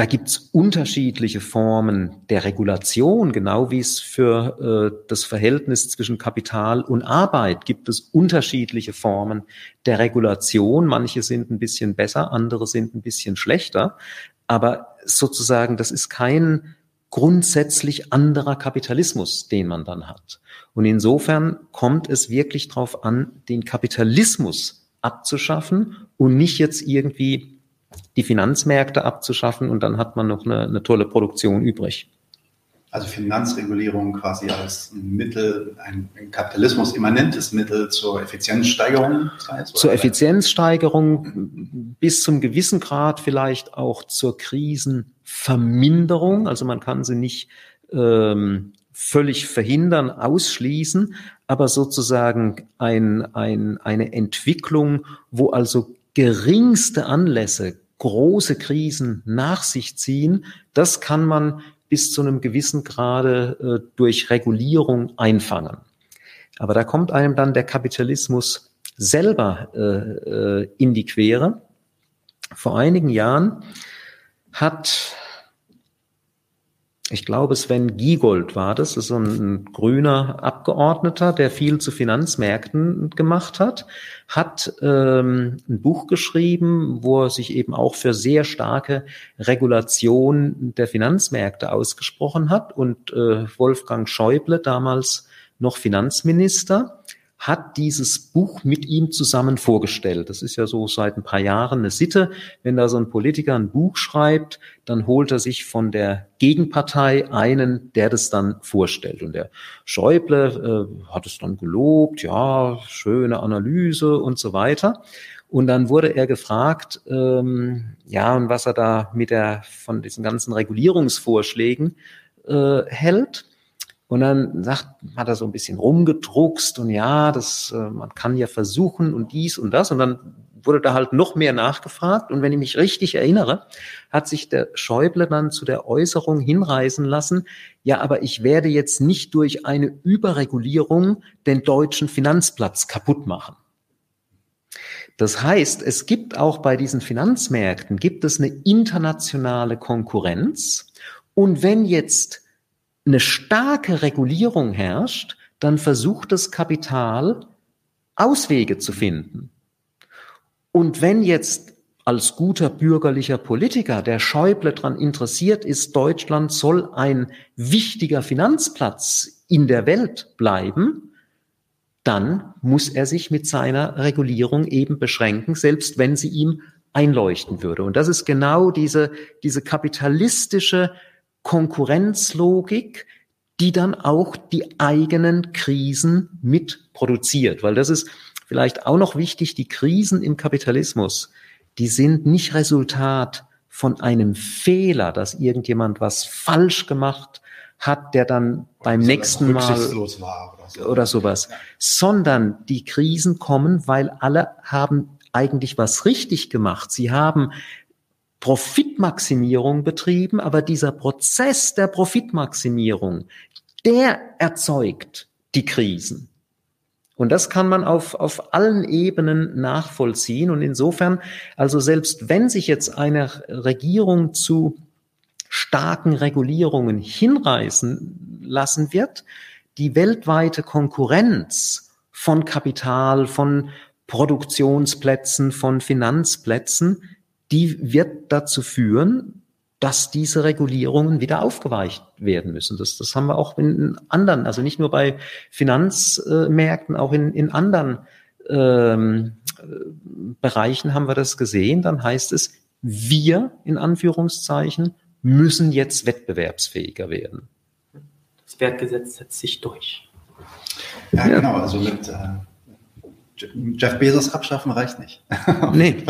Da gibt's unterschiedliche Formen der Regulation, genau wie es für äh, das Verhältnis zwischen Kapital und Arbeit gibt es unterschiedliche Formen der Regulation. Manche sind ein bisschen besser, andere sind ein bisschen schlechter. Aber sozusagen, das ist kein grundsätzlich anderer Kapitalismus, den man dann hat. Und insofern kommt es wirklich darauf an, den Kapitalismus abzuschaffen und nicht jetzt irgendwie die Finanzmärkte abzuschaffen und dann hat man noch eine, eine tolle Produktion übrig. Also Finanzregulierung quasi als Mittel, ein, ein Kapitalismus immanentes Mittel zur Effizienzsteigerung. Das heißt, zur Effizienzsteigerung bis zum gewissen Grad vielleicht auch zur Krisenverminderung. Also man kann sie nicht ähm, völlig verhindern, ausschließen, aber sozusagen ein, ein, eine Entwicklung, wo also geringste Anlässe große Krisen nach sich ziehen, das kann man bis zu einem gewissen Grade äh, durch Regulierung einfangen. Aber da kommt einem dann der Kapitalismus selber äh, äh, in die Quere. Vor einigen Jahren hat ich glaube, Sven Giegold war das, das ist ein, ein, grüner Abgeordneter, der viel zu Finanzmärkten gemacht hat, hat ähm, ein Buch geschrieben, wo er sich eben auch für sehr starke Regulation der Finanzmärkte ausgesprochen hat. Und äh, Wolfgang Schäuble, damals noch Finanzminister, hat dieses Buch mit ihm zusammen vorgestellt. Das ist ja so seit ein paar Jahren eine Sitte. Wenn da so ein Politiker ein Buch schreibt, dann holt er sich von der Gegenpartei einen, der das dann vorstellt. Und der Schäuble äh, hat es dann gelobt, ja, schöne Analyse und so weiter. Und dann wurde er gefragt, ähm, ja, und was er da mit der von diesen ganzen Regulierungsvorschlägen äh, hält. Und dann sagt, hat er so ein bisschen rumgedruckst und ja, das, äh, man kann ja versuchen und dies und das. Und dann wurde da halt noch mehr nachgefragt. Und wenn ich mich richtig erinnere, hat sich der Schäuble dann zu der Äußerung hinreißen lassen, ja, aber ich werde jetzt nicht durch eine Überregulierung den deutschen Finanzplatz kaputt machen. Das heißt, es gibt auch bei diesen Finanzmärkten, gibt es eine internationale Konkurrenz. Und wenn jetzt eine starke Regulierung herrscht, dann versucht das Kapital Auswege zu finden. Und wenn jetzt als guter bürgerlicher Politiker der Schäuble daran interessiert ist, Deutschland soll ein wichtiger Finanzplatz in der Welt bleiben, dann muss er sich mit seiner Regulierung eben beschränken, selbst wenn sie ihm einleuchten würde. Und das ist genau diese, diese kapitalistische Konkurrenzlogik, die dann auch die eigenen Krisen mit produziert. Weil das ist vielleicht auch noch wichtig, die Krisen im Kapitalismus, die sind nicht Resultat von einem Fehler, dass irgendjemand was falsch gemacht hat, der dann beim nächsten Mal war oder, so. oder sowas, ja. sondern die Krisen kommen, weil alle haben eigentlich was richtig gemacht. Sie haben Profitmaximierung betrieben, aber dieser Prozess der Profitmaximierung, der erzeugt die Krisen. Und das kann man auf, auf allen Ebenen nachvollziehen. Und insofern, also selbst wenn sich jetzt eine Regierung zu starken Regulierungen hinreißen lassen wird, die weltweite Konkurrenz von Kapital, von Produktionsplätzen, von Finanzplätzen, die wird dazu führen, dass diese Regulierungen wieder aufgeweicht werden müssen. Das, das haben wir auch in anderen, also nicht nur bei Finanzmärkten, auch in, in anderen ähm, Bereichen haben wir das gesehen. Dann heißt es, wir in Anführungszeichen müssen jetzt wettbewerbsfähiger werden. Das Wertgesetz setzt sich durch. Ja, ja. genau. Also mit äh, Jeff Bezos abschaffen reicht nicht. nee.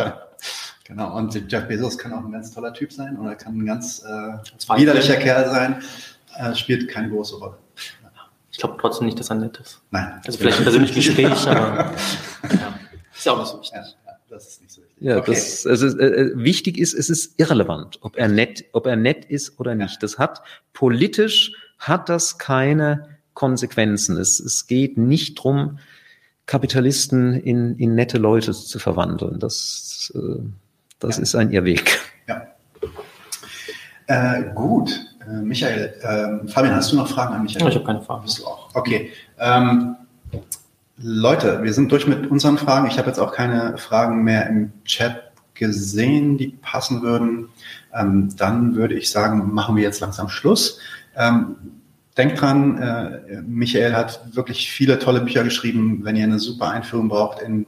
Genau, und Jeff Bezos kann auch ein ganz toller Typ sein oder kann ein ganz äh, widerlicher Kerl sein. Äh, spielt keine große Rolle. Ich glaube trotzdem nicht, dass er nett ist. Nein. Also vielleicht ein persönliches Gespräch, aber ja. ist ja auch nicht so wichtig. Ja, das ist nicht so wichtig. Ja, okay. das, also, äh, wichtig ist, es ist irrelevant, ob er nett, ob er nett ist oder nicht. Das hat politisch hat das keine Konsequenzen. Es, es geht nicht drum, Kapitalisten in, in nette Leute zu verwandeln. Das, äh, das ja. ist ein Irrweg. Ja. Äh, gut. Äh, Michael, ähm, Fabian, hast du noch Fragen an Michael? Ich habe keine Fragen. Bist du auch? Okay. Ähm, Leute, wir sind durch mit unseren Fragen. Ich habe jetzt auch keine Fragen mehr im Chat gesehen, die passen würden. Ähm, dann würde ich sagen, machen wir jetzt langsam Schluss. Ähm, denkt dran, äh, Michael hat wirklich viele tolle Bücher geschrieben. Wenn ihr eine super Einführung braucht in äh,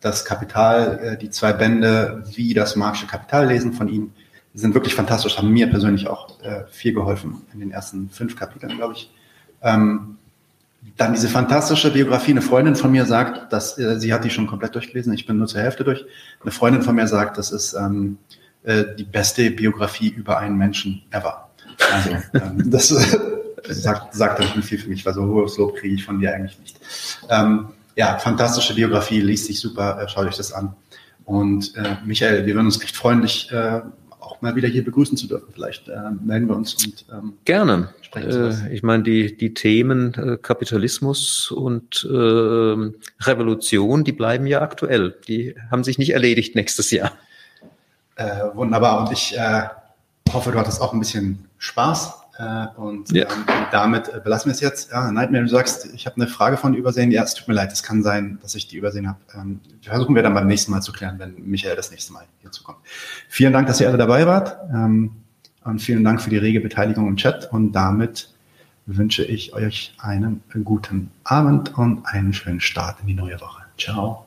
das Kapital, äh, die zwei Bände, wie das marxische Kapital lesen von ihm, sind wirklich fantastisch, haben mir persönlich auch äh, viel geholfen in den ersten fünf Kapiteln, glaube ich. Ähm, dann diese fantastische Biografie. Eine Freundin von mir sagt, dass äh, sie hat die schon komplett durchgelesen. Ich bin nur zur Hälfte durch. Eine Freundin von mir sagt, das ist ähm, äh, die beste Biografie über einen Menschen ever. Also ähm, das sagt, sagt dann viel für mich, weil so hohes Lob kriege ich von dir eigentlich nicht. Ja, fantastische Biografie, liest sich super, äh, schaut euch das an. Und äh, Michael, wir würden uns echt freuen, dich äh, auch mal wieder hier begrüßen zu dürfen. Vielleicht äh, melden wir uns und ähm, gerne. Äh, ich meine, die die Themen äh, Kapitalismus und äh, Revolution, die bleiben ja aktuell. Die haben sich nicht erledigt nächstes Jahr. Äh, wunderbar. Und ich äh, hoffe, du hattest auch ein bisschen Spaß und ja. ähm, damit äh, belassen wir es jetzt. Ja, Nightmare, du sagst, ich habe eine Frage von übersehen. Ja, es tut mir leid, es kann sein, dass ich die übersehen habe. Ähm, versuchen wir dann beim nächsten Mal zu klären, wenn Michael das nächste Mal hierzu kommt. Vielen Dank, dass ihr alle dabei wart. Ähm, und vielen Dank für die rege Beteiligung im Chat. Und damit wünsche ich euch einen guten Abend und einen schönen Start in die neue Woche. Ciao.